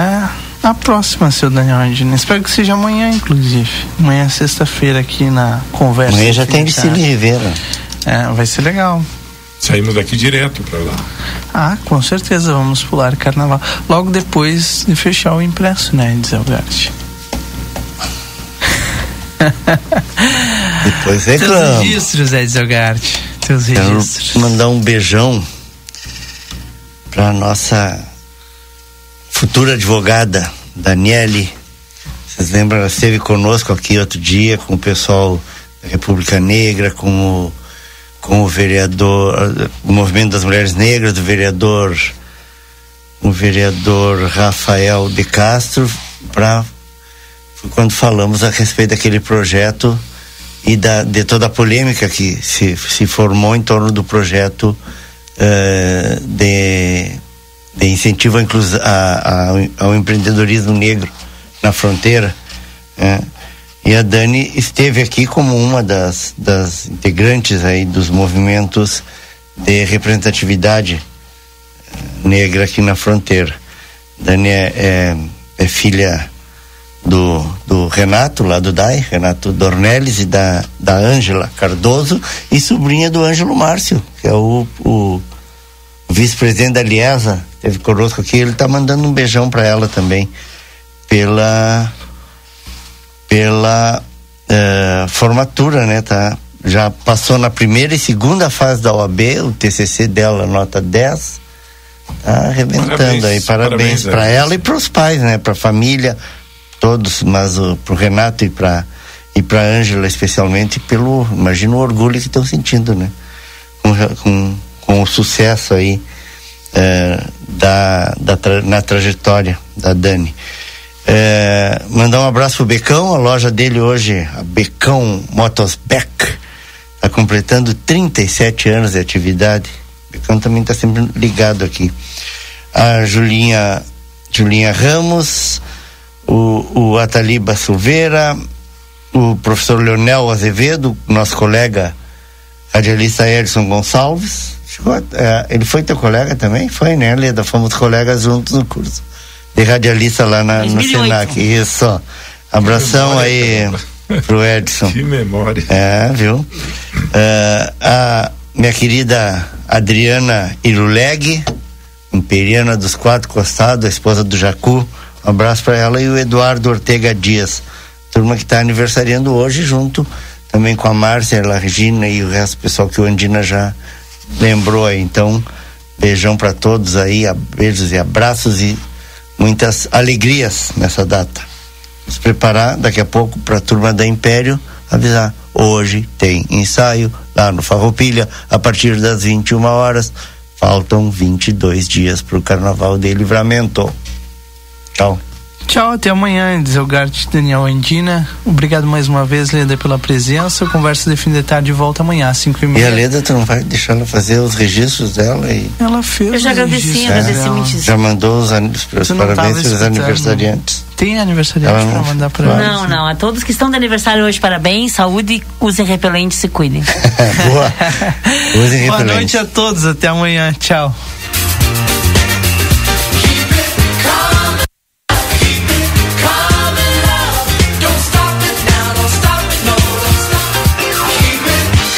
a próxima, seu Daniel Andina. Espero que seja amanhã, inclusive. Amanhã é sexta-feira aqui na conversa. Amanhã já tem Vicílio Rivera. É, vai ser legal. Saímos daqui direto para lá. Ah, com certeza, vamos pular carnaval. Logo depois de fechar o impresso, né, Zelgarte? depois reclama. Teus registros, Zé Zelgarte. Teus registros. Quero mandar um beijão para nossa futura advogada, Daniele. Vocês lembram, ela esteve conosco aqui outro dia com o pessoal da República Negra, com o com o vereador, o movimento das mulheres negras, do vereador, o vereador Rafael de Castro, para quando falamos a respeito daquele projeto e da, de toda a polêmica que se, se formou em torno do projeto uh, de de incentivo a, a, ao empreendedorismo negro na fronteira. Né? E a Dani esteve aqui como uma das, das integrantes aí dos movimentos de representatividade eh, negra aqui na fronteira. Dani é, é, é filha do, do Renato, lá do DAI, Renato Dornelles e da, da Ângela Cardoso, e sobrinha do Ângelo Márcio, que é o, o vice-presidente da Liesa, teve conosco aqui, ele está mandando um beijão para ela também, pela pela uh, formatura, né, tá? Já passou na primeira e segunda fase da OAB, o TCC dela nota 10, tá arrebentando parabéns, aí, parabéns, para ela e para os pais, né, para a família, todos, mas uh, pro Renato e para e para Ângela especialmente pelo, imagina o orgulho que estão sentindo, né? Com, com, com, o sucesso aí uh, da, da tra, na trajetória da Dani. É, mandar um abraço pro Becão, a loja dele hoje, a Becão Motosback, está completando 37 anos de atividade. Becão também está sempre ligado aqui. A Julinha, Julinha Ramos, o, o Ataliba Silveira, o professor Leonel Azevedo, nosso colega radialista Edson Gonçalves. é, ele foi teu colega também? Foi, né, Leda? Fomos colegas juntos no curso de radialista lá na, no Senac. Isso. Abração aí pro Edson. Que memória. É, viu? Uh, a minha querida Adriana Iruleg, imperiana dos quatro costados, a esposa do Jacu. Um abraço para ela e o Eduardo Ortega Dias, turma que está aniversariando hoje junto também com a Márcia, a Regina e o resto do pessoal que o Andina já lembrou aí. Então, beijão para todos aí, beijos e abraços e muitas alegrias nessa data. Nos preparar daqui a pouco para a turma da Império avisar. Hoje tem ensaio lá no Farroupilha a partir das 21 horas. Faltam 22 dias para o Carnaval de Livramento. Tchau. Tchau, até amanhã, Zelgart Daniel Andina. Obrigado mais uma vez, Leda, pela presença. Conversa de fim de tarde volta amanhã, às 5 e meia. E a Leda, tu não vai deixar ela fazer os registros dela? E... Ela fez. Eu já agradeci, agradeci Já mandou os, os parabéns para os aniversariantes. Tem aniversariante para mandar para ela? Não, não. A todos que estão de aniversário hoje, parabéns, saúde, usem repelente e se cuidem. Boa. Usem repelente. Boa noite a todos, até amanhã. Tchau.